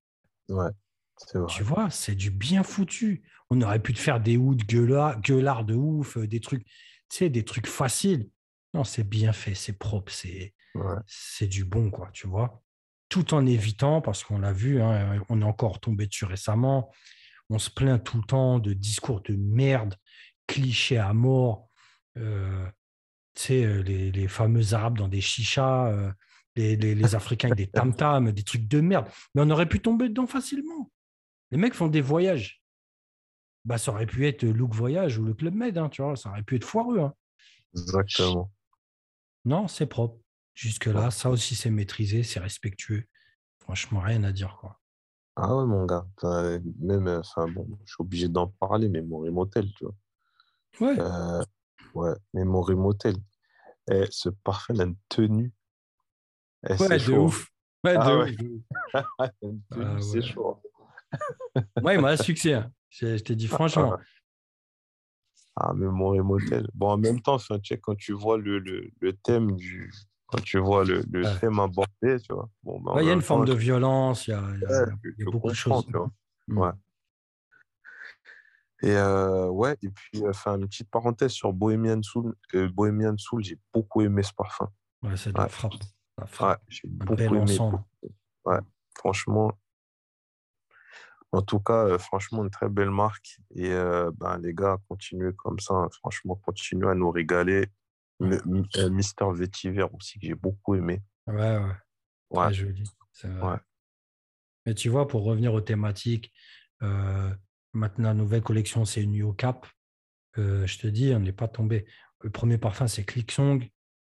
Ouais, Tu vois, c'est du bien foutu. On aurait pu te faire des hoods gueulards de ouf, euh, des trucs, tu sais, des trucs faciles. Non, c'est bien fait, c'est propre, c'est c'est du bon, quoi, tu vois. Tout en évitant, parce qu'on l'a vu, hein, on est encore tombé dessus récemment, on se plaint tout le temps de discours de merde, clichés à mort. Euh, tu sais, euh, les, fameux Arabes dans des chichas, euh, les, Africains avec des tam-tams, des trucs de merde. Mais on aurait pu tomber dedans facilement. Les mecs font des voyages. Bah, ça aurait pu être Look Voyage ou le Club Med, hein, tu vois, ça aurait pu être foireux. Hein. Exactement. Non, c'est propre. Jusque-là, ça aussi, c'est maîtrisé, c'est respectueux. Franchement, rien à dire. quoi. Ah ouais, mon gars. même, enfin, bon, je suis obligé d'en parler, mais mon Motel, tu vois. Ouais. Euh, ouais, mais mon Motel, eh, ce parfum a une tenue. Eh, ouais, de ouf. Ouais, ah de ouais. ouf. Ah c'est chaud. ouais, il m'a succès. Hein. Je, t'ai dit franchement. Ah, mais mon Motel. Bon, en même temps, sais, quand tu vois le, le, le thème du, quand tu vois le, le thème abordé, tu vois. Bon, ben, il y a une forme de violence, il y a, beaucoup de choses. Tu vois. Mm. Ouais. Et euh, ouais, et puis, enfin, une petite parenthèse sur Bohemian Soul. Euh, Bohemian Soul, j'ai beaucoup aimé ce parfum. Ouais, c'est de la frappe. Ouais, j'ai beaucoup aimé. Ouais, franchement. En tout cas, euh, franchement, une très belle marque. Et ben, les gars, continuez comme ça. Hein. franchement, continuez à nous régaler. Euh, Mister Vétiver aussi, que j'ai beaucoup aimé. Ouais, ouais. Ouais. Très joli. Ouais. Mais tu vois, pour revenir aux thématiques, euh, maintenant, nouvelle collection, c'est une au Cap. Euh, je te dis, on n'est pas tombé. Le premier parfum, c'est Clicksong.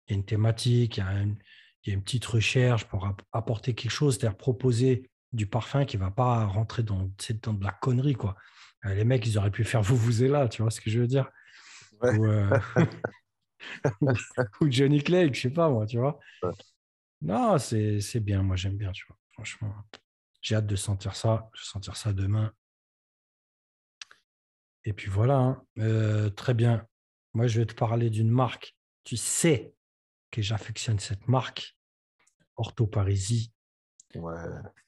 Il y a une thématique, il y a une, il y a une petite recherche pour apporter quelque chose, c'est-à-dire proposer du parfum qui ne va pas rentrer dans, dans de la connerie. Quoi. les mecs, ils auraient pu faire vous, vous et là, tu vois ce que je veux dire? Ouais. ou Johnny Clegg, je sais pas moi, tu vois? Non, c'est bien, moi j'aime bien, tu vois. Franchement, j'ai hâte de sentir ça. Je vais sentir ça demain. Et puis voilà, hein. euh, très bien. Moi, je vais te parler d'une marque. Tu sais que j'affectionne cette marque, Ortho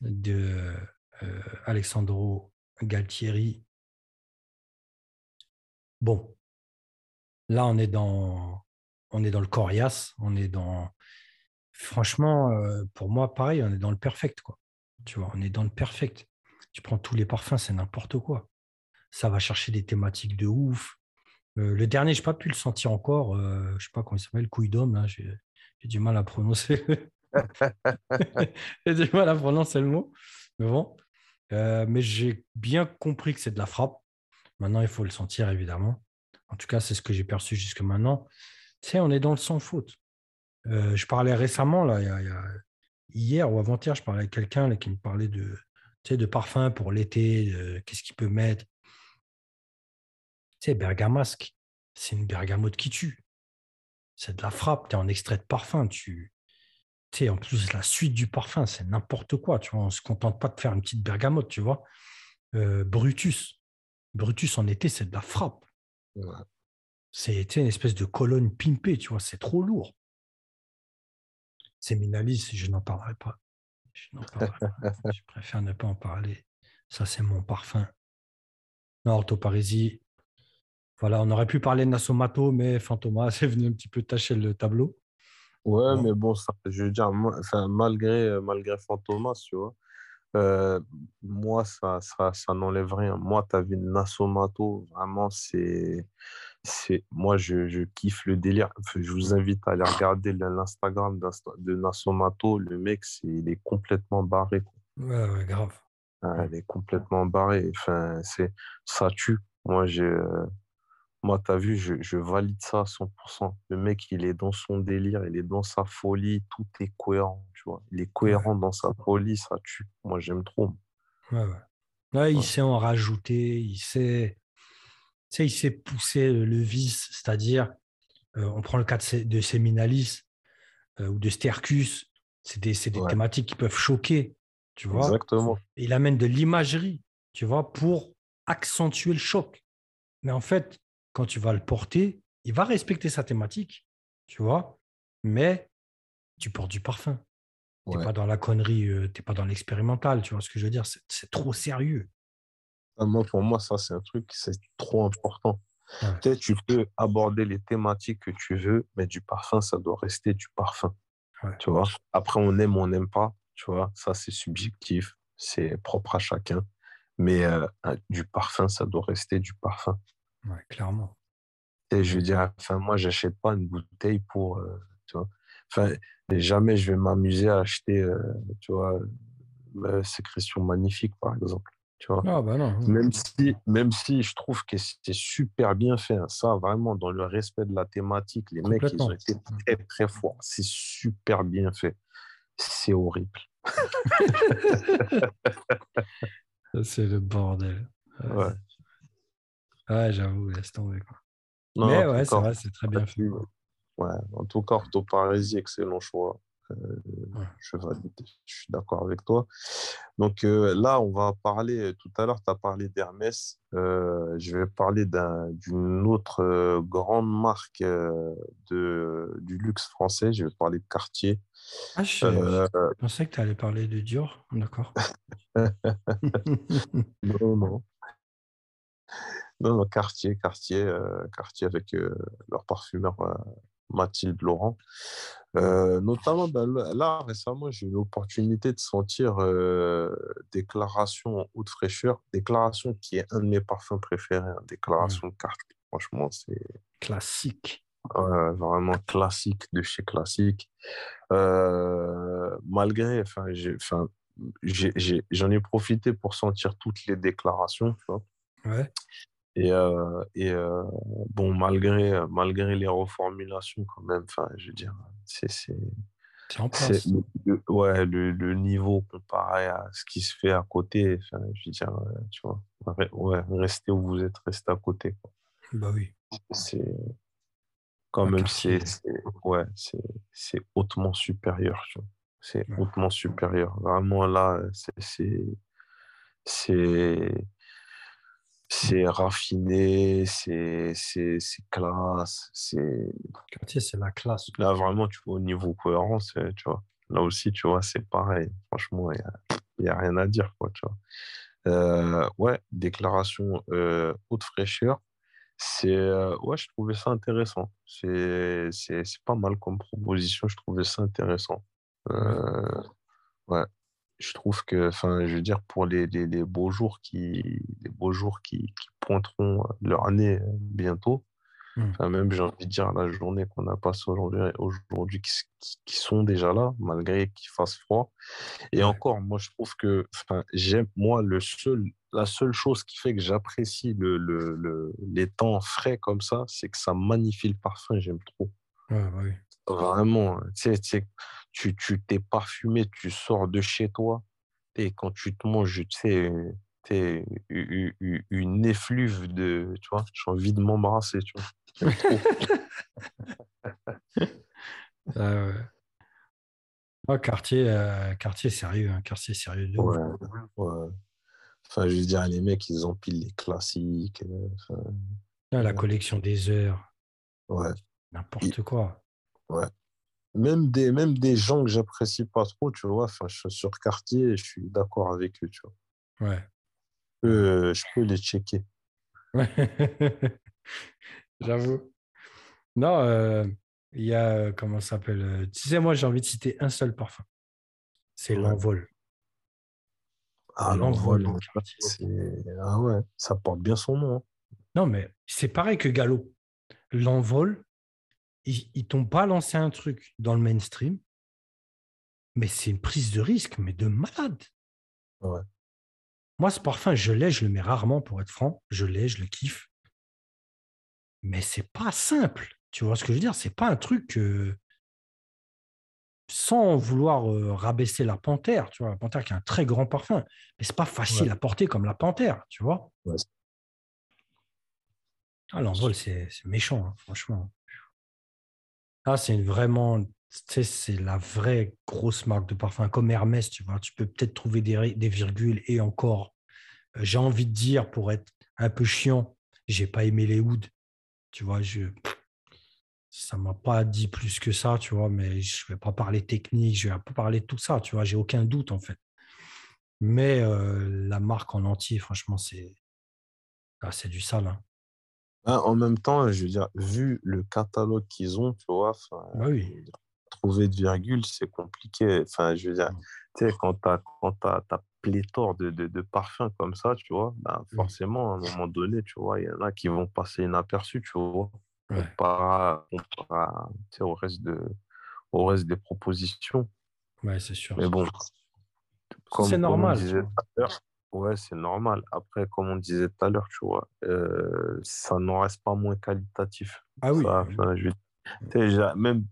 De euh, Alessandro Galtieri. Bon, Là, on est dans, on est dans le coriace, on est dans. Franchement, euh, pour moi, pareil, on est dans le perfect, quoi. Tu vois, on est dans le perfect. Tu prends tous les parfums, c'est n'importe quoi. Ça va chercher des thématiques de ouf. Euh, le dernier, je n'ai pas pu le sentir encore. Je ne sais pas comment il s'appelle, couille d'homme. J'ai du mal à prononcer. j'ai du mal à prononcer le mot. Mais bon. mais j'ai bien compris que c'est de la frappe. Maintenant, il faut le sentir, évidemment. En tout cas, c'est ce que j'ai perçu jusque maintenant. Tu sais, on est dans le sans faute. Euh, je parlais récemment, là, hier ou avant-hier, je parlais avec quelqu'un qui me parlait de, de parfum pour l'été, qu'est-ce qu'il peut mettre. Tu sais, bergamasque, c'est une bergamote qui tue. C'est de la frappe, tu es en extrait de parfum. Tu sais, en plus, la suite du parfum, c'est n'importe quoi. Tu vois, on ne se contente pas de faire une petite bergamote, tu vois. Euh, Brutus. Brutus en été, c'est de la frappe. C'est une espèce de colonne pimpée, tu vois, c'est trop lourd. C'est Minalis, je n'en parlerai pas. Je, je préfère ne pas en parler. Ça, c'est mon parfum. Non, Voilà, on aurait pu parler de Nasomato, mais Fantoma est venu un petit peu tâcher le tableau. Ouais, mais bon, ça, je veux dire, malgré, malgré Fantomas, tu vois, euh, moi, ça, ça, ça n'enlève rien. Moi, ta de Nasomato, vraiment, c'est. c'est Moi, je, je kiffe le délire. je vous invite à aller regarder l'Instagram de Nasomato. Le mec, c'est, il est complètement barré. Ouais, ouais, grave. il est complètement barré. Enfin, c'est, ça tue. Moi, j'ai. Euh, moi, tu as vu, je, valide ça à 100%. Le mec, il est dans son délire, il est dans sa folie, tout est cohérent, tu vois. Il est cohérent dans sa folie, ça tue. Moi, j'aime trop. Ouais, ouais. il sait en rajouter, il sait, il sait pousser le vice, c'est-à-dire, euh, on prend le cas de, Séminalis euh, ou de Stercus, c'est des, des thématiques qui peuvent choquer, tu vois. Exactement. il amène de l'imagerie, tu vois, pour accentuer le choc. Mais en fait, quand tu vas le porter, il va respecter sa thématique, tu vois, mais tu portes du parfum. Tu n'es pas dans la connerie, euh, tu n'es pas dans l'expérimental, tu vois ce que je veux dire C'est trop sérieux. Ah, moi, pour moi, ça, c'est un truc, c'est trop important. Tu, tu peux aborder les thématiques que tu veux, mais du parfum, ça doit rester du parfum. Tu vois Après, on aime ou on n'aime pas, tu vois Ça, c'est subjectif, c'est propre à chacun. Mais euh, du parfum, ça doit rester du parfum. Ouais, clairement. Et je veux dire, enfin, moi, j'achète pas une bouteille pour, euh, tu vois. Enfin, jamais je vais m'amuser à acheter, euh, tu vois, Sécrétion Magnifique, par exemple. Tu vois. Ah, bah non. Même si, même si je trouve que c'est super bien fait, hein, ça, vraiment, dans le respect de la thématique, les mecs, ils ont été très, très forts. C'est super bien fait. C'est horrible. c'est le bordel. Ouais. Ouais, j'avoue, laisse tomber. Quoi. Mais ouais, c'est vrai, c'est très bien fait. Ouais, en tout cas, orthoparésie, excellent choix. Euh, je, je suis d'accord avec toi. Donc euh, là, on va parler, tout à l'heure, tu as parlé d'Hermès. Euh, je vais parler d'une autre grande marque de, du luxe français. Je vais parler de Cartier. Ah, je, pensais que tu allais parler de Dior. D'accord. non, non. Non, non, quartier, quartier, euh, quartier avec euh, leur parfumeur euh, Mathilde Laurent. notamment, ben, là, récemment, j'ai eu l'opportunité de sentir Déclaration haute fraîcheur. Déclaration qui est un de mes parfums préférés. Hein, déclaration de Cartier. Franchement, c'est. Classique. vraiment classique de chez classique. malgré, enfin, j'en ai, profité pour sentir toutes les déclarations. Tu vois. Ouais. Et, euh, et euh, bon, malgré, malgré les reformulations, quand même, enfin, je veux dire, c'est. c'est place. Le, ouais, le, le, niveau comparé à ce qui se fait à côté, enfin, je veux dire, euh, tu vois, ouais, restez où vous êtes, restez à côté. Quoi. Bah oui. C'est quand même, c'est ouais, c'est hautement supérieur. C'est hautement supérieur. Vraiment, là, c'est c'est raffiné, c'est classe, c'est... c'est la classe. Là, vraiment, tu vois, au niveau cohérence, euh, tu vois, là aussi, tu vois, c'est pareil. Franchement, il n'y a, rien à dire, quoi, tu vois. Euh, ouais, déclaration euh, haute fraîcheur, c'est... ouais, je trouvais ça intéressant. C'est pas mal comme proposition, je trouvais ça intéressant. ouais je trouve que, enfin, je veux dire, pour les, les, les beaux jours qui, les beaux jours qui, qui pointeront leur année euh, bientôt, mmh. même j'ai envie de dire la journée qu'on a passée aujourd'hui, aujourd'hui qui, qui, sont déjà là, malgré qu'il fasse froid. Et encore, moi, je trouve que, enfin, j'aime, moi, le seul, la seule chose qui fait que j'apprécie le, le, le, les temps frais comme ça, c'est que ça magnifie le parfum, j'aime trop. Ouais, bah oui. Vraiment, tu sais, tu tu t'es parfumé, tu sors de chez toi, et quand tu te manges, tu sais, t'es une effluve de, tu vois, j'ai envie de m'embrasser, tu vois. ah ouais. Oh, quartier, euh, quartier sérieux, hein, quartier sérieux de ouais, ouais. Enfin, je veux dire, les mecs, ils empilent les classiques. Euh, ah, la collection des heures. Ouais. N'importe quoi. Ouais même des, même des gens que j'apprécie pas trop, tu vois, enfin, je suis sur quartier et je suis d'accord avec eux, tu vois. Ouais. je peux les checker. J'avoue. Non, euh, il y a, euh, comment ça s'appelle euh, Tu sais, moi, j'ai envie de citer un seul parfum. C'est l'envol. Ah, l'envol. Ah ouais, ça porte bien son nom. Hein. Non, mais c'est pareil que Gallo. L'envol, ils t'ont pas lancé un truc dans le mainstream, mais c'est une prise de risque, mais de malade. Ouais. Moi, ce parfum, je l'ai, je le mets rarement pour être franc. Je l'ai, je le kiffe. Mais c'est pas simple. Tu vois ce que je veux dire? C'est pas un truc sans vouloir rabaisser la panthère, tu vois, la panthère qui a un très grand parfum, mais c'est pas facile à porter comme la panthère, tu vois? Ah, l'envol, c'est méchant, hein, franchement. Ah, c'est vraiment, c'est la vraie grosse marque de parfum, comme Hermès, tu vois. Tu peux peut-être trouver des, virgules et encore. J'ai envie de dire, pour être un peu chiant, j'ai pas aimé les hoods. Tu vois, je, ça m'a pas dit plus que ça, tu vois, mais je vais pas parler technique, je vais pas parler de tout ça, tu vois, j'ai aucun doute en fait. Mais la marque en entier, franchement, c'est ah, c'est du sale. Hein. Ah, en même temps, je veux dire, vu le catalogue qu'ils ont, tu vois, bah oui. trouver de virgule, c'est compliqué. Enfin, je veux dire, mmh. tu sais, quand tu as, as, pléthore de, de, de, parfums comme ça, tu vois, bah, mmh. forcément, à un moment donné, tu vois, il y en a qui vont passer inaperçus, tu vois par rapport au, reste de, au reste des propositions. Ouais, c'est sûr. Mais bon, c'est normal. Ouais, c'est normal. Après, comme on disait tout à l'heure, tu vois, euh, ça n'en reste pas moins qualitatif. Ah oui. déjà, même,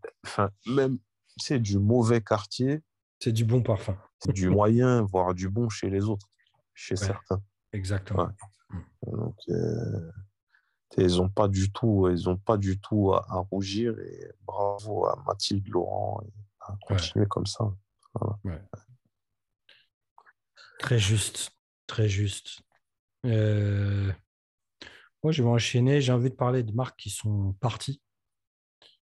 même c'est du mauvais quartier. C'est du bon parfum. C'est du moyen, voire du bon chez les autres, chez certains. Exactement. Donc, euh, ils n'ont pas du tout, ils ont pas du tout à, rougir et bravo à Mathilde Laurent à continuer comme ça. Très juste, très juste. Euh, moi, je vais enchaîner. J'ai envie de parler de marques qui sont parties,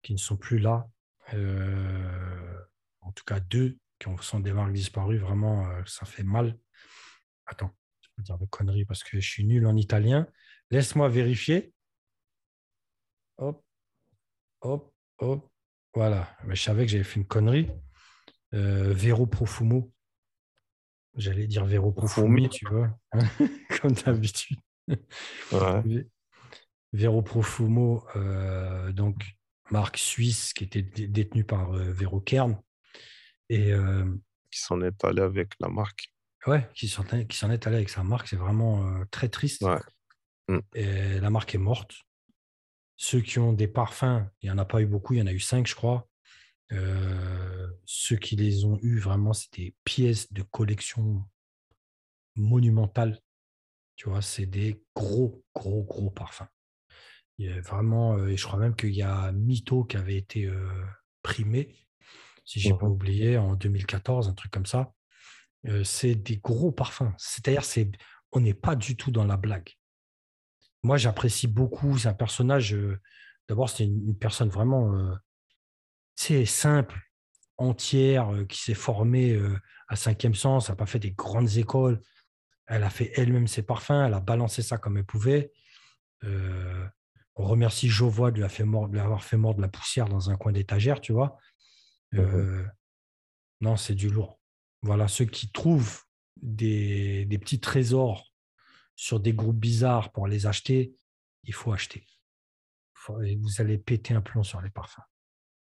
qui ne sont plus là. Euh, en tout cas, deux qui sont des marques disparues. Vraiment, euh, ça fait mal. Attends, je peux dire de conneries parce que je suis nul en italien. Laisse-moi vérifier. Hop, hop, hop. Voilà. Je savais que j'avais fait une connerie. Vero Profumo. J'allais dire Vero Profumi, tu vois, comme d'habitude. Ouais. Vero Profumo, euh, donc marque suisse qui était détenue par euh, Vero Kern. Et, qui s'en est allé avec la marque. Ouais, qui s'en est allé avec sa marque. C'est vraiment très triste. Mm. Et la marque est morte. Ceux qui ont des parfums, il n'y en a pas eu beaucoup, il y en a eu cinq, je crois. Euh, ceux qui les ont eus, vraiment, c'était pièces de collection monumentales. Tu vois, c'est des gros, gros, gros parfums. Il y a vraiment, euh, et je crois même qu'il y a Mito qui avait été euh, primé, si je n'ai pas mmh oublié, en 2014, un truc comme ça. c'est des gros parfums. C'est-à-dire, c'est, on n'est pas du tout dans la blague moi, j'apprécie beaucoup. C'est un personnage. D'abord, c'est une, personne vraiment c'est euh, simple, entière, euh, qui s'est formée à cinquième sens, n'a pas fait des grandes écoles. Elle a fait elle-même ses parfums, elle a balancé ça comme elle pouvait. on remercie Jovois de l'avoir fait, mordre de la poussière dans un coin d'étagère, tu vois. Mmh non, c'est du lourd. Voilà, ceux qui trouvent des, des petits trésors sur des groupes bizarres pour les acheter, il faut acheter. vous allez péter un plomb sur les parfums.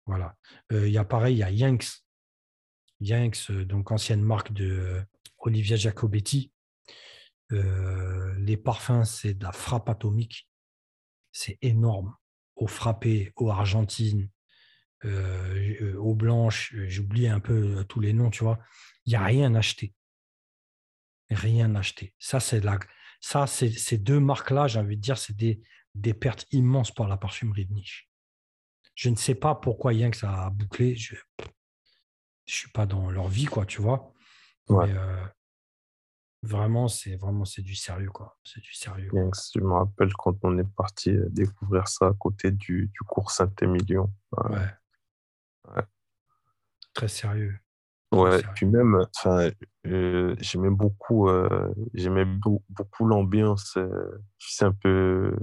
Voilà. Euh, il y a pareil, il y a Yanks. Yanks, euh, donc ancienne marque de euh, Olivia Jacobetti. les parfums, c'est de la frappe atomique. C'est énorme. Eau frappée, eau argentine, eau blanche, j'oublie un peu tous les noms, tu vois. Il n'y a rien acheté. Rien acheté. Ça, c'est la, ça, ces deux marques-là, j'ai envie de dire, c'est des, des, pertes immenses pour la parfumerie de niche. Je ne sais pas pourquoi Yanks a bouclé. Je ne suis pas dans leur vie, quoi, tu vois. Mais euh, vraiment, c'est vraiment c'est du sérieux, quoi. C'est du sérieux. Yanks, je me rappelle quand on est parti euh, découvrir ça à côté du, du cours Saint-Émilion. Ouais. ouais. Très sérieux. Ouais, puis même, enfin, euh, j'aimais beaucoup, euh, j'aimais beaucoup l'ambiance, c'est un peu,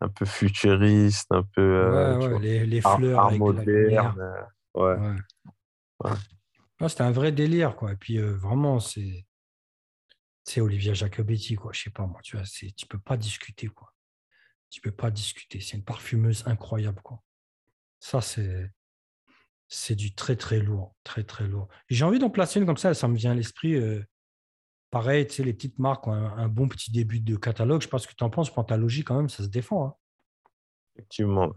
un peu futuriste, un peu, ouais, ouais, les, fleurs avec moderne, ouais. ouais. c'était un vrai délire, quoi. Et puis vraiment, c'est, c'est Olivia Jacobetti, quoi. Je sais pas moi, tu vois, tu peux pas discuter, quoi. Tu peux pas discuter. C'est une parfumeuse incroyable, quoi. Ça, c'est, c'est du très très lourd, très très lourd. J'ai envie d'en placer une comme ça, ça me vient à l'esprit. Euh, pareil, tu sais, les petites marques ont un, bon petit début de catalogue. Je pense que tu en penses, Pantalogie, quand même, ça se défend. Hein. Effectivement.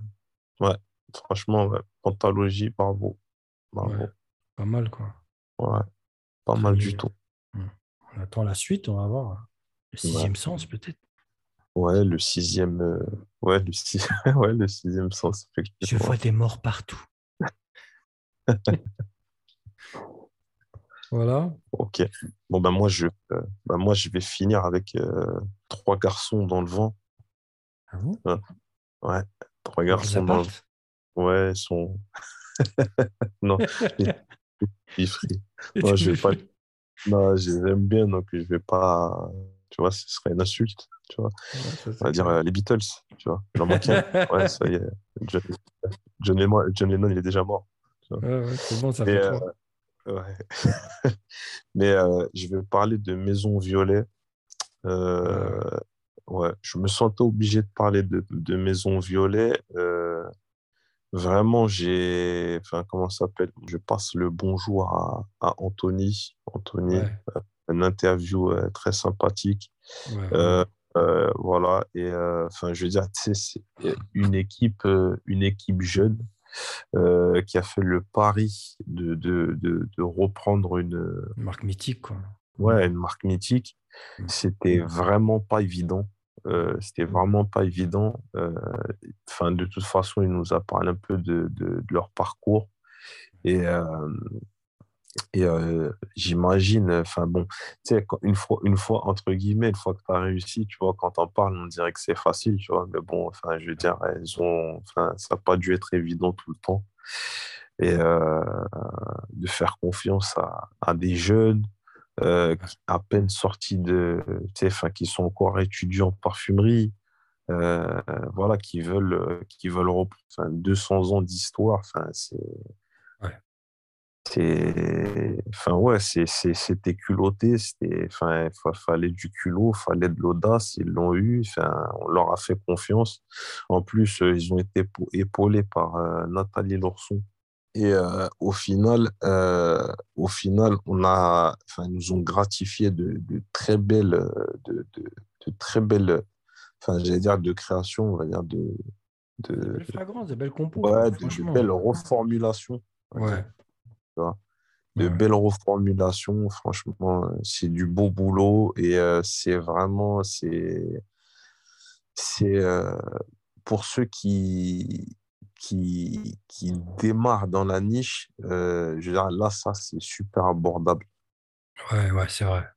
Ouais, franchement, ouais. Pantalogie, bravo. bravo. pas mal, quoi. Ouais, pas mal du tout. Mmh. On attend la suite, on va voir. Le sixième sens, peut-être. Ouais, le sixième. Euh, ouais, le ouais, le sixième sens. Je vois des morts partout. voilà. Ok. Bon, ben moi, je, euh, ben, moi, je vais finir avec euh, trois garçons dans le vent. Ah bon? Ouais, trois garçons dans le vent. Ouais, ils sont. non, ils Moi, je vais pas. Non, je les aime bien, donc je vais pas. Tu vois, ce serait une insulte. Tu vois. On va dire euh, les Beatles, tu vois. ouais, ça y est. John, John, Lennon, John Lennon, il est déjà mort c'est bon, ça fait euh, Mais euh, je vais parler de Maison Violet. Euh, ouais, je me sentais obligé de parler de, de Maison Violet. vraiment, j'ai. Enfin, comment ça s'appelle? Je passe le bonjour à, à Anthony. Anthony, une interview très sympathique. voilà, et enfin, je veux dire, c'est une équipe, une équipe jeune euh, qui a fait le pari de, de, de, reprendre une... marque mythique, quoi. Ouais, une marque mythique. Mmh. C'était vraiment pas évident. Euh, c'était vraiment pas évident. Euh, enfin, de toute façon, il nous a parlé un peu de, de, leur parcours. Et, et euh, j'imagine, enfin bon, tu sais, une fois, une fois, entre guillemets, une fois que tu as réussi, tu vois, quand on parle, on dirait que c'est facile, tu vois, mais bon, enfin, je veux dire, elles ont, enfin, ça n'a pas dû être évident tout le temps. Et euh, de faire confiance à, à des jeunes, euh, à peine sortis de, tu sais, enfin, qui sont encore étudiants en parfumerie, voilà, qui veulent, qui veulent reprendre enfin, 200 ans d'histoire, enfin, c'est c'est enfin ouais c'était culotté c'était enfin il fallait du culot fallait de l'audace ils l'ont eu enfin on leur a fait confiance. En plus euh, ils ont été épaulés par euh, Nathalie Lorson. Et euh, au final au final on a enfin ils nous ont gratifié de, très belles de, de, très belles enfin j'allais dire de création on va dire de de, belles de belles compos ouais, de, belles reformulations. Ouais de belles reformulations. Franchement, euh, c'est du beau boulot et euh, c'est vraiment, c'est, c'est euh, pour ceux qui, qui, qui démarrent dans la niche, je veux dire, là, ça, c'est super abordable. Ouais, ouais, c'est vrai.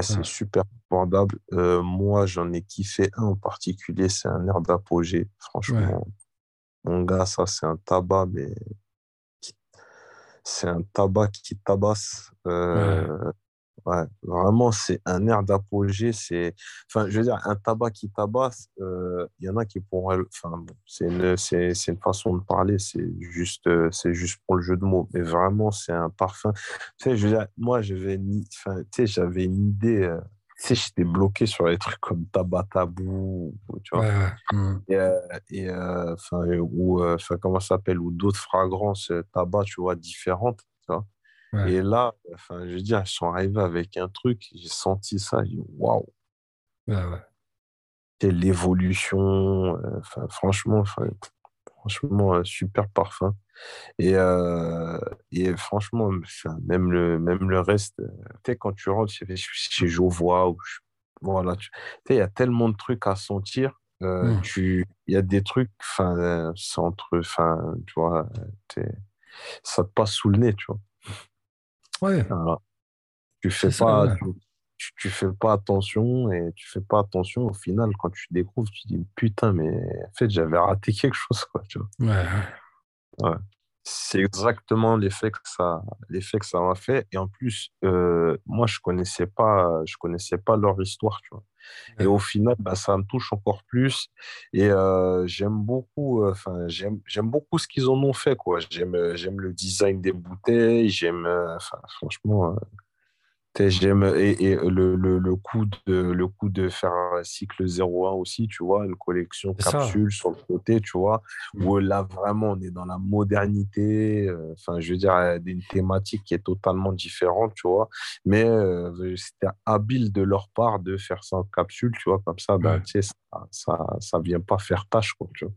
c'est super abordable. moi, j'en ai kiffé un en particulier, c'est un air d'apogée. Franchement, mon gars, ça, c'est un tabac, mais c'est un tabac qui tabasse. Euh, ouais. vraiment, c'est un air d'apogée. C'est, enfin, je veux dire, un tabac qui tabasse. Euh, il y en a qui pourraient, enfin, c'est une, c'est, une façon de parler. C'est juste, euh, c'est juste pour le jeu de mots. Mais vraiment, c'est un parfum. Tu sais, je veux dire, moi, j'avais, enfin, tu sais, j'avais une idée sais, j'étais bloqué sur les trucs comme Tabac Tabou, tu vois. Mmh. Et, euh, et euh, ou, euh, enfin, comment ça s'appelle, ou d'autres fragrances tabac, tu vois, différentes, tu vois. Et là, enfin, je veux dire, ils sont arrivés avec un truc, j'ai senti ça, j'ai dit, waouh. Ouais, ouais. C'est l'évolution, enfin, franchement, franchement, super parfum. Et, euh, et franchement, même le, même le reste, euh, tu quand tu rentres chez, chez Jovois, ou, voilà, tu sais, il y a tellement de trucs à sentir. Euh, mmh. il y a des trucs, enfin, entre, enfin, tu vois, ça te passe sous le nez, tu vois. Ouais. Tu fais pas, tu, tu, fais pas attention et tu fais pas attention. Au final, quand tu découvres, tu dis putain, mais en fait, j'avais raté quelque chose, quoi, tu vois. Ouais. Ouais. C'est exactement l'effet que ça, l'effet que ça m'a fait. Et en plus, euh, moi, je connaissais pas, je connaissais pas leur histoire, tu vois. Et au final, bah, ça me touche encore plus. Et euh, j'aime beaucoup, euh, enfin, j'aime, j'aime beaucoup ce qu'ils en ont fait, quoi. J'aime, j'aime le design des bouteilles. J'aime, franchement, J'aime et, et le, le, le, coup de, le coup de faire un cycle 01 aussi, tu vois, une collection capsule sur le côté, tu vois, mmh. où là vraiment on est dans la modernité, euh, enfin je veux dire, une thématique qui est totalement différente, tu vois, mais euh, c'était habile de leur part de faire ça en capsule, tu vois, comme ça, ben, tu sais, ça, ça, ça vient pas faire tâche, quoi, tu vois.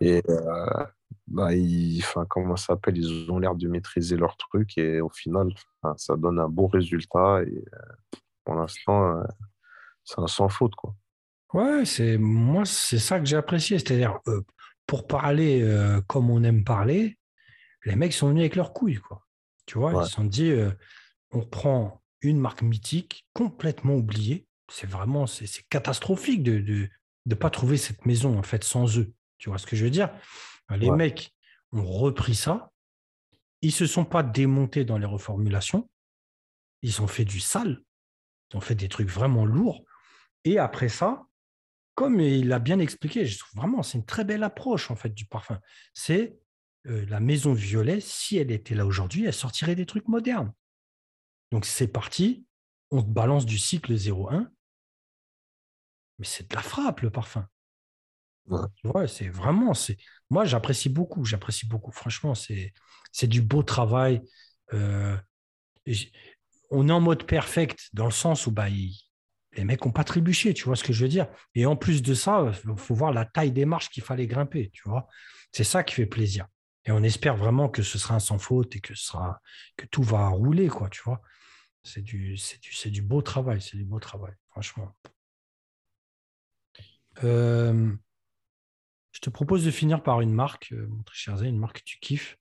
Et euh, bah, ils, comment ça s'appelle, ils ont l'air de maîtriser leur truc et au final, ça donne un bon résultat. Et euh, pour l'instant, euh, c'est un sans faute. Quoi. Ouais, c'est, moi, c'est ça que j'ai apprécié. C'est-à-dire, pour parler comme on aime parler, les mecs sont venus avec leurs couilles. Quoi. Tu vois, ils se sont dit, on prend une marque mythique complètement oubliée. C'est vraiment c'est, catastrophique de ne de, pas trouver cette maison en fait sans eux. Tu vois ce que je veux dire? Les mecs ont repris ça. Ils ne se sont pas démontés dans les reformulations. Ils ont fait du sale. Ils ont fait des trucs vraiment lourds. Et après ça, comme il a bien expliqué, je trouve vraiment, c'est une très belle approche en fait du parfum. C'est euh, la maison violet, si elle était là aujourd'hui, elle sortirait des trucs modernes. Donc c'est parti, on te balance du cycle 01. Mais c'est de la frappe le parfum. Ouais. c'est vraiment, c'est. Moi, j'apprécie beaucoup, j'apprécie beaucoup. Franchement, c'est, du beau travail. Euh, on est en mode perfect dans le sens où bah, les mecs n'ont pas trébuché, tu vois ce que je veux dire? Et en plus de ça, il faut voir la taille des marches qu'il fallait grimper, tu vois? C'est ça qui fait plaisir. Et on espère vraiment que ce sera un sans faute et que, ce sera, que tout va rouler, quoi, tu vois? C'est du, c'est du, du beau travail, c'est du beau travail, franchement. Euh, je te propose de finir par une marque, euh, mon très cher une marque que tu kiffes.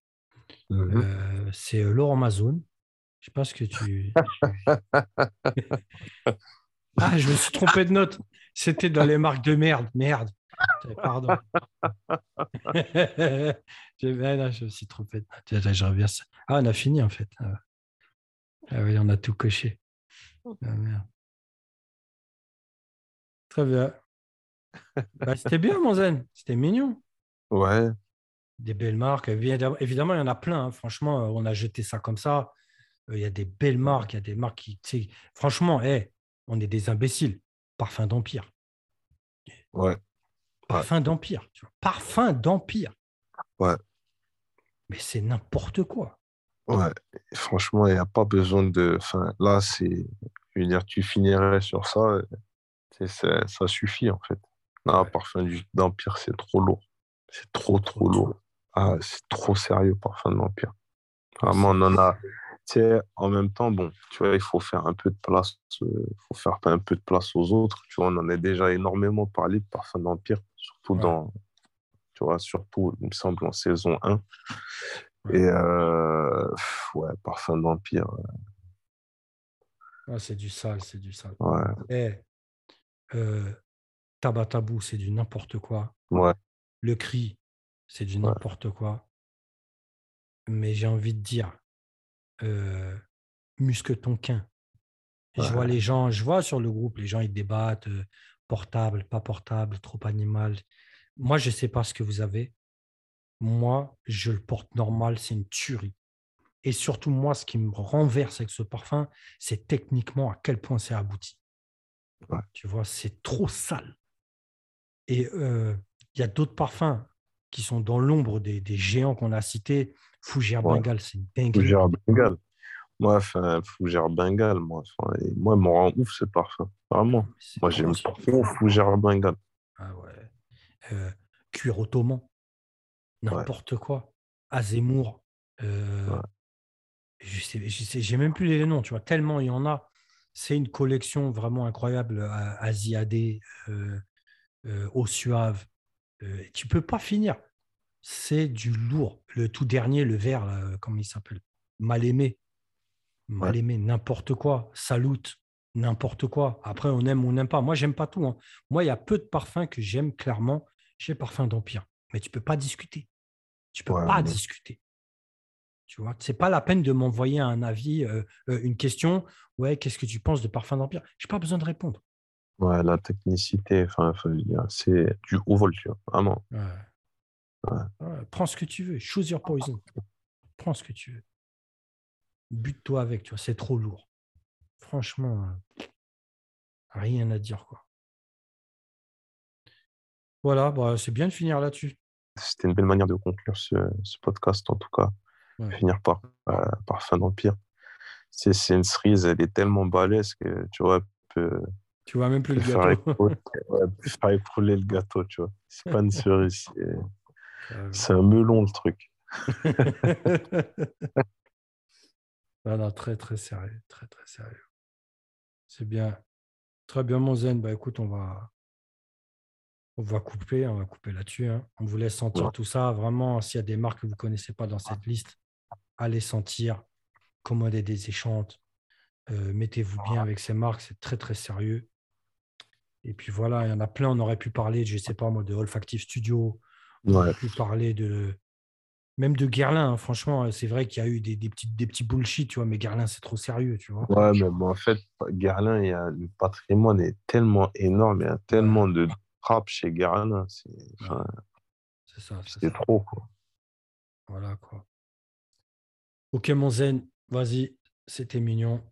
Mhm. Euh, c'est euh, Laurent Mazone. Je sais pas ce que tu. ah, je me suis trompé de note. C'était dans les marques de merde. Merde. Pardon. je, me suis trompé de note. Je reviens. Ah, on a fini en fait. Ah, ah oui, on a tout coché. Ah, merde. Très bien. Bah, c'était bien, mon zen. C'était mignon. Ouais. Des belles marques. Évidemment, il y en a plein. Hein. Franchement, euh, on a jeté ça comme ça. Euh, il y a des belles marques. Il y a des marques qui. Franchement, hey, on est des imbéciles. Parfum d'Empire. Ouais. Parfum d'Empire. Parfum d'Empire. Ouais. Mais c'est n'importe quoi. Ouais. Franchement, il n'y a pas besoin de. Enfin, là, c'est. Je veux dire, tu finirais sur ça. Ça suffit, en fait. Non, parfum d'Empire, c'est trop lourd. C'est trop, trop lourd. Ah, c'est trop sérieux, parfum d'Empire. Vraiment, on en a. Tu sais, en même temps, bon, tu vois, il faut faire un peu de place, il euh, faut faire un peu de place aux autres. Tu vois, on en a déjà énormément parlé de parfum d'Empire, surtout dans, tu vois, surtout, il me semble, en saison 1. Et euh, ouais, parfum d'Empire. Ah, c'est du sale, c'est du sale. Ouais. Eh, euh, Tabatabou, c'est du n'importe quoi. Ouais. Le cri, c'est du n'importe quoi. Mais j'ai envie de dire, euh, musque ton quin. Je vois les gens, je vois sur le groupe, les gens ils débattent, euh, portable, pas portable, trop animal. Moi, je ne sais pas ce que vous avez. Moi, je le porte normal, c'est une tuerie. Et surtout, moi, ce qui me renverse avec ce parfum, c'est techniquement à quel point c'est abouti. Tu vois, c'est trop sale. Et il y a d'autres parfums qui sont dans l'ombre des, géants qu'on a cités. Fougère Bengal, c'est une dingue. Fougère Bengal. Moi, Fougère Bengal, moi, moi, me rend ouf ce parfum. Vraiment. Moi, j'aime trop Fougère Bengal. Ah ouais. cuir ottoman. N'importe quoi. Azemmour. Euh, je sais, j'ai même plus les noms, tu vois, tellement il y en a. C'est une collection vraiment incroyable. Asiadé, euh, euh, eau suave. Euh, tu peux pas finir. C'est du lourd. Le tout dernier, le vert, là, comment il s'appelle? Mal aimé. Mal aimé, n'importe quoi. Salut, n'importe quoi. Après, on aime ou on n'aime pas. Moi, j'aime pas tout. Hein. Moi, il y a peu de parfums que j'aime clairement chez Parfum d'Empire. Mais tu peux pas discuter. Tu peux pas discuter. Tu vois, c'est pas la peine de m'envoyer un avis, euh, euh, une question. Ouais, qu'est-ce que tu penses de Parfum d'Empire? J'ai pas besoin de répondre. Ouais, la technicité, enfin, c'est du haut vol, tu vois, vraiment. prends ce que tu veux. Choose your poison. Prends ce que tu veux. Bute-toi avec, tu vois, c'est trop lourd. Franchement, rien à dire, quoi. Voilà, bah, c'est bien de finir là-dessus. C'était une belle manière de conclure ce, podcast, en tout cas. Finir par, euh, par fin d'Empire. C'est une cerise, elle est tellement balèze que tu vois, peut, tu vois même plus le gâteau. Faire écrouler, le gâteau, tu vois. C'est pas une cerise, c'est un melon le truc. non, non, très très sérieux, très très sérieux. C'est bien. Très bien, mon zen. Bah écoute, on va, on va couper, on va couper là-dessus. Hein. On vous laisse sentir tout ça. Vraiment, s'il y a des marques que vous ne connaissez pas dans cette liste, allez sentir, commandez des échantes, euh, mettez-vous bien avec ces marques, c'est très très sérieux. Et puis voilà, il y en a plein, on aurait pu parler, je ne sais pas moi, de Olfactive Studio, on aurait pu parler de. Même de Guerlain, hein. franchement, c'est vrai qu'il y a eu des, petits, des petits bullshit, tu vois, mais Guerlain, c'est trop sérieux, tu vois. Ouais, mais en fait, Guerlain, il y a, le patrimoine est tellement énorme, il y a tellement de frappes chez Guerlain. C'est ça. C'est trop, quoi. Voilà, quoi. Ok, mon zen, vas-y, c'était mignon.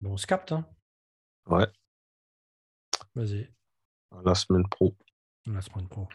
Bon, on se capte, hein Ouais. Vas-y. La semaine pro. La semaine pro.